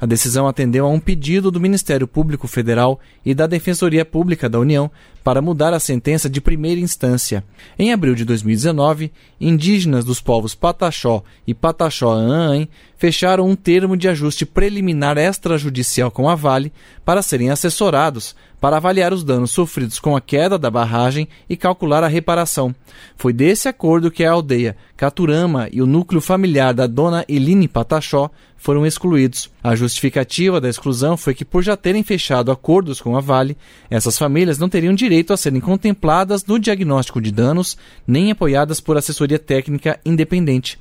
A decisão atendeu a um pedido do Ministério Público Federal e da Defensoria Pública da União para mudar a sentença de primeira instância. Em abril de 2019, indígenas dos povos Pataxó e Pataxó-Aaném fecharam um termo de ajuste preliminar extrajudicial com a Vale para serem assessorados para avaliar os danos sofridos com a queda da barragem e calcular a reparação. Foi desse acordo que a aldeia Caturama e o núcleo familiar da dona Eline Pataxó foram excluídos. A justificativa da exclusão foi que, por já terem fechado acordos com a Vale, essas famílias não teriam direito a serem contempladas no diagnóstico de danos nem apoiadas por assessoria técnica independente.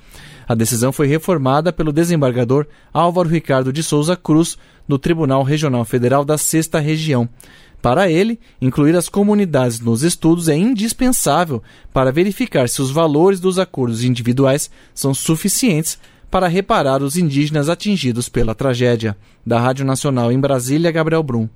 A decisão foi reformada pelo desembargador Álvaro Ricardo de Souza Cruz, do Tribunal Regional Federal da Sexta Região. Para ele, incluir as comunidades nos estudos é indispensável para verificar se os valores dos acordos individuais são suficientes para reparar os indígenas atingidos pela tragédia. Da Rádio Nacional em Brasília, Gabriel Brum.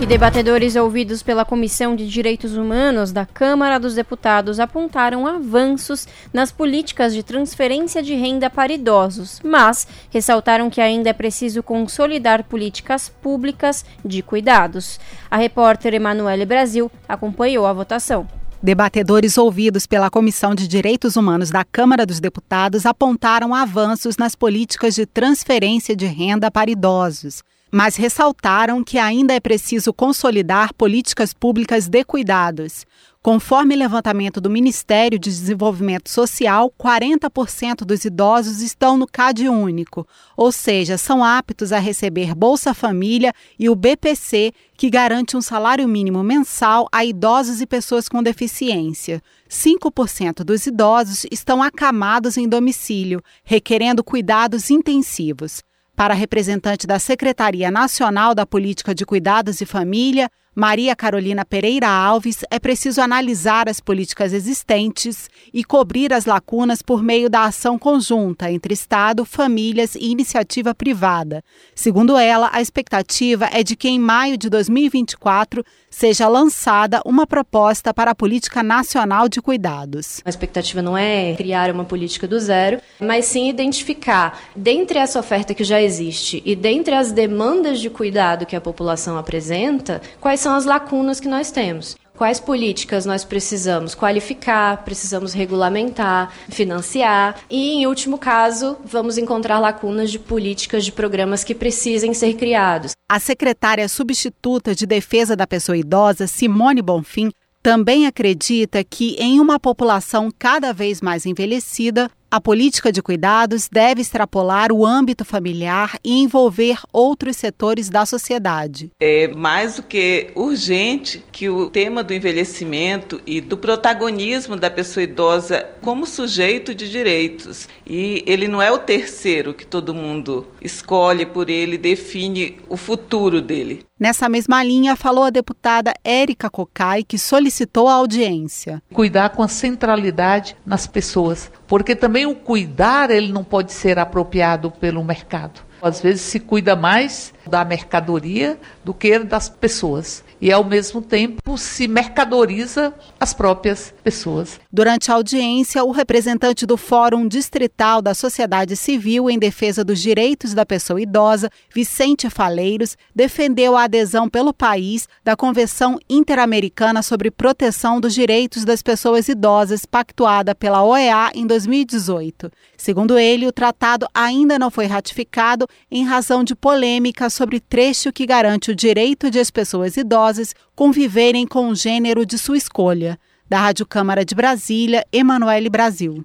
E debatedores ouvidos pela Comissão de Direitos Humanos da Câmara dos Deputados apontaram avanços nas políticas de transferência de renda para idosos, mas ressaltaram que ainda é preciso consolidar políticas públicas de cuidados. A repórter Emanuele Brasil acompanhou a votação. Debatedores ouvidos pela Comissão de Direitos Humanos da Câmara dos Deputados apontaram avanços nas políticas de transferência de renda para idosos mas ressaltaram que ainda é preciso consolidar políticas públicas de cuidados. Conforme levantamento do Ministério de Desenvolvimento Social, 40% dos idosos estão no CAD único, ou seja, são aptos a receber Bolsa Família e o BPC, que garante um salário mínimo mensal a idosos e pessoas com deficiência. 5% dos idosos estão acamados em domicílio, requerendo cuidados intensivos. Para a representante da Secretaria Nacional da Política de Cuidados e Família, Maria Carolina Pereira Alves, é preciso analisar as políticas existentes e cobrir as lacunas por meio da ação conjunta entre Estado, famílias e iniciativa privada. Segundo ela, a expectativa é de que em maio de 2024 seja lançada uma proposta para a Política Nacional de Cuidados. A expectativa não é criar uma política do zero, mas sim identificar, dentre essa oferta que já existe e dentre as demandas de cuidado que a população apresenta, quais são são as lacunas que nós temos. Quais políticas nós precisamos qualificar, precisamos regulamentar, financiar e, em último caso, vamos encontrar lacunas de políticas de programas que precisem ser criados. A secretária substituta de Defesa da Pessoa Idosa, Simone Bonfim, também acredita que, em uma população cada vez mais envelhecida, a política de cuidados deve extrapolar o âmbito familiar e envolver outros setores da sociedade. É mais do que urgente que o tema do envelhecimento e do protagonismo da pessoa idosa como sujeito de direitos. E ele não é o terceiro que todo mundo escolhe por ele, define o futuro dele. Nessa mesma linha, falou a deputada Érica Cocai, que solicitou a audiência. Cuidar com a centralidade nas pessoas, porque também o cuidar ele não pode ser apropriado pelo mercado. Às vezes se cuida mais da mercadoria do que das pessoas. E ao mesmo tempo se mercadoriza as próprias pessoas. Durante a audiência, o representante do Fórum Distrital da Sociedade Civil em Defesa dos Direitos da Pessoa Idosa, Vicente Faleiros, defendeu a adesão pelo país da Convenção Interamericana sobre Proteção dos Direitos das Pessoas Idosas, pactuada pela OEA em 2018. Segundo ele, o tratado ainda não foi ratificado em razão de polêmicas sobre trecho que garante o direito de as pessoas idosas conviverem com o gênero de sua escolha. Da Rádio Câmara de Brasília, Emanuele Brasil.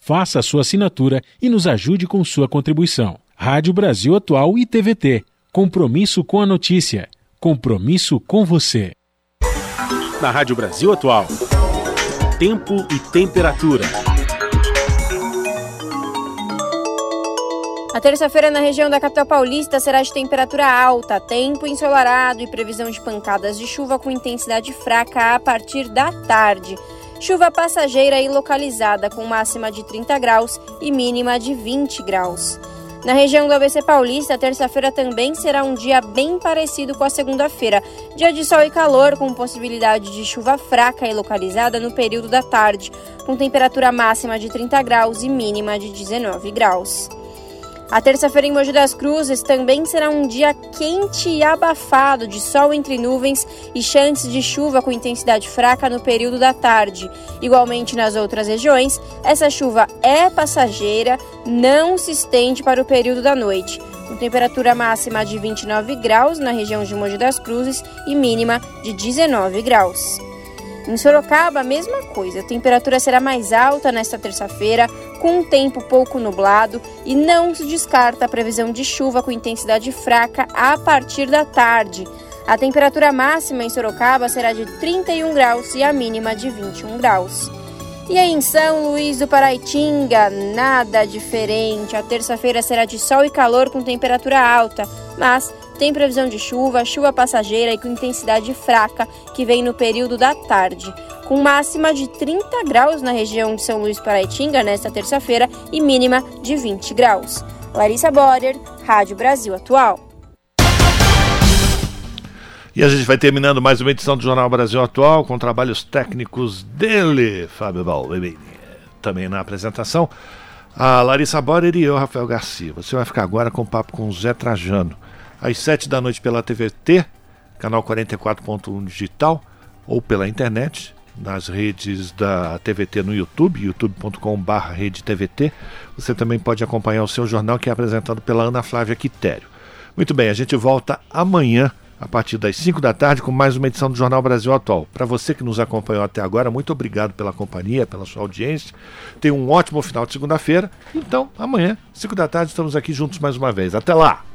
faça a sua assinatura e nos ajude com sua contribuição. Rádio Brasil Atual e TVT. Compromisso com a notícia. Compromisso com você. Na Rádio Brasil Atual. Tempo e temperatura. A terça-feira na região da capital paulista será de temperatura alta, tempo ensolarado e previsão de pancadas de chuva com intensidade fraca a partir da tarde. Chuva passageira e localizada com máxima de 30 graus e mínima de 20 graus. Na região do ABC Paulista, terça-feira também será um dia bem parecido com a segunda-feira. Dia de sol e calor, com possibilidade de chuva fraca e localizada no período da tarde, com temperatura máxima de 30 graus e mínima de 19 graus. A terça-feira em Mogi das Cruzes também será um dia quente e abafado, de sol entre nuvens e chances de chuva com intensidade fraca no período da tarde. Igualmente nas outras regiões, essa chuva é passageira, não se estende para o período da noite. Com temperatura máxima de 29 graus na região de Mogi das Cruzes e mínima de 19 graus. Em Sorocaba, a mesma coisa. A temperatura será mais alta nesta terça-feira, com um tempo pouco nublado e não se descarta a previsão de chuva com intensidade fraca a partir da tarde. A temperatura máxima em Sorocaba será de 31 graus e a mínima de 21 graus. E aí em São Luís do Paraitinga, nada diferente. A terça-feira será de sol e calor com temperatura alta, mas tem previsão de chuva, chuva passageira e com intensidade fraca que vem no período da tarde, com máxima de 30 graus na região de São Luís Paraitinga nesta terça-feira e mínima de 20 graus. Larissa Borer, Rádio Brasil Atual. E a gente vai terminando mais uma edição do Jornal Brasil Atual com trabalhos técnicos dele, Fábio Balbini. Também na apresentação, a Larissa Borer e eu, Rafael Garcia. Você vai ficar agora com o papo com o Zé Trajano às 7 da noite pela TVT, canal 44.1 digital, ou pela internet, nas redes da TVT no YouTube, youtube.com.br TVT. Você também pode acompanhar o seu jornal que é apresentado pela Ana Flávia Quitério. Muito bem, a gente volta amanhã a partir das 5 da tarde com mais uma edição do Jornal Brasil Atual. Para você que nos acompanhou até agora, muito obrigado pela companhia, pela sua audiência. Tenha um ótimo final de segunda-feira. Então, amanhã, 5 da tarde, estamos aqui juntos mais uma vez. Até lá!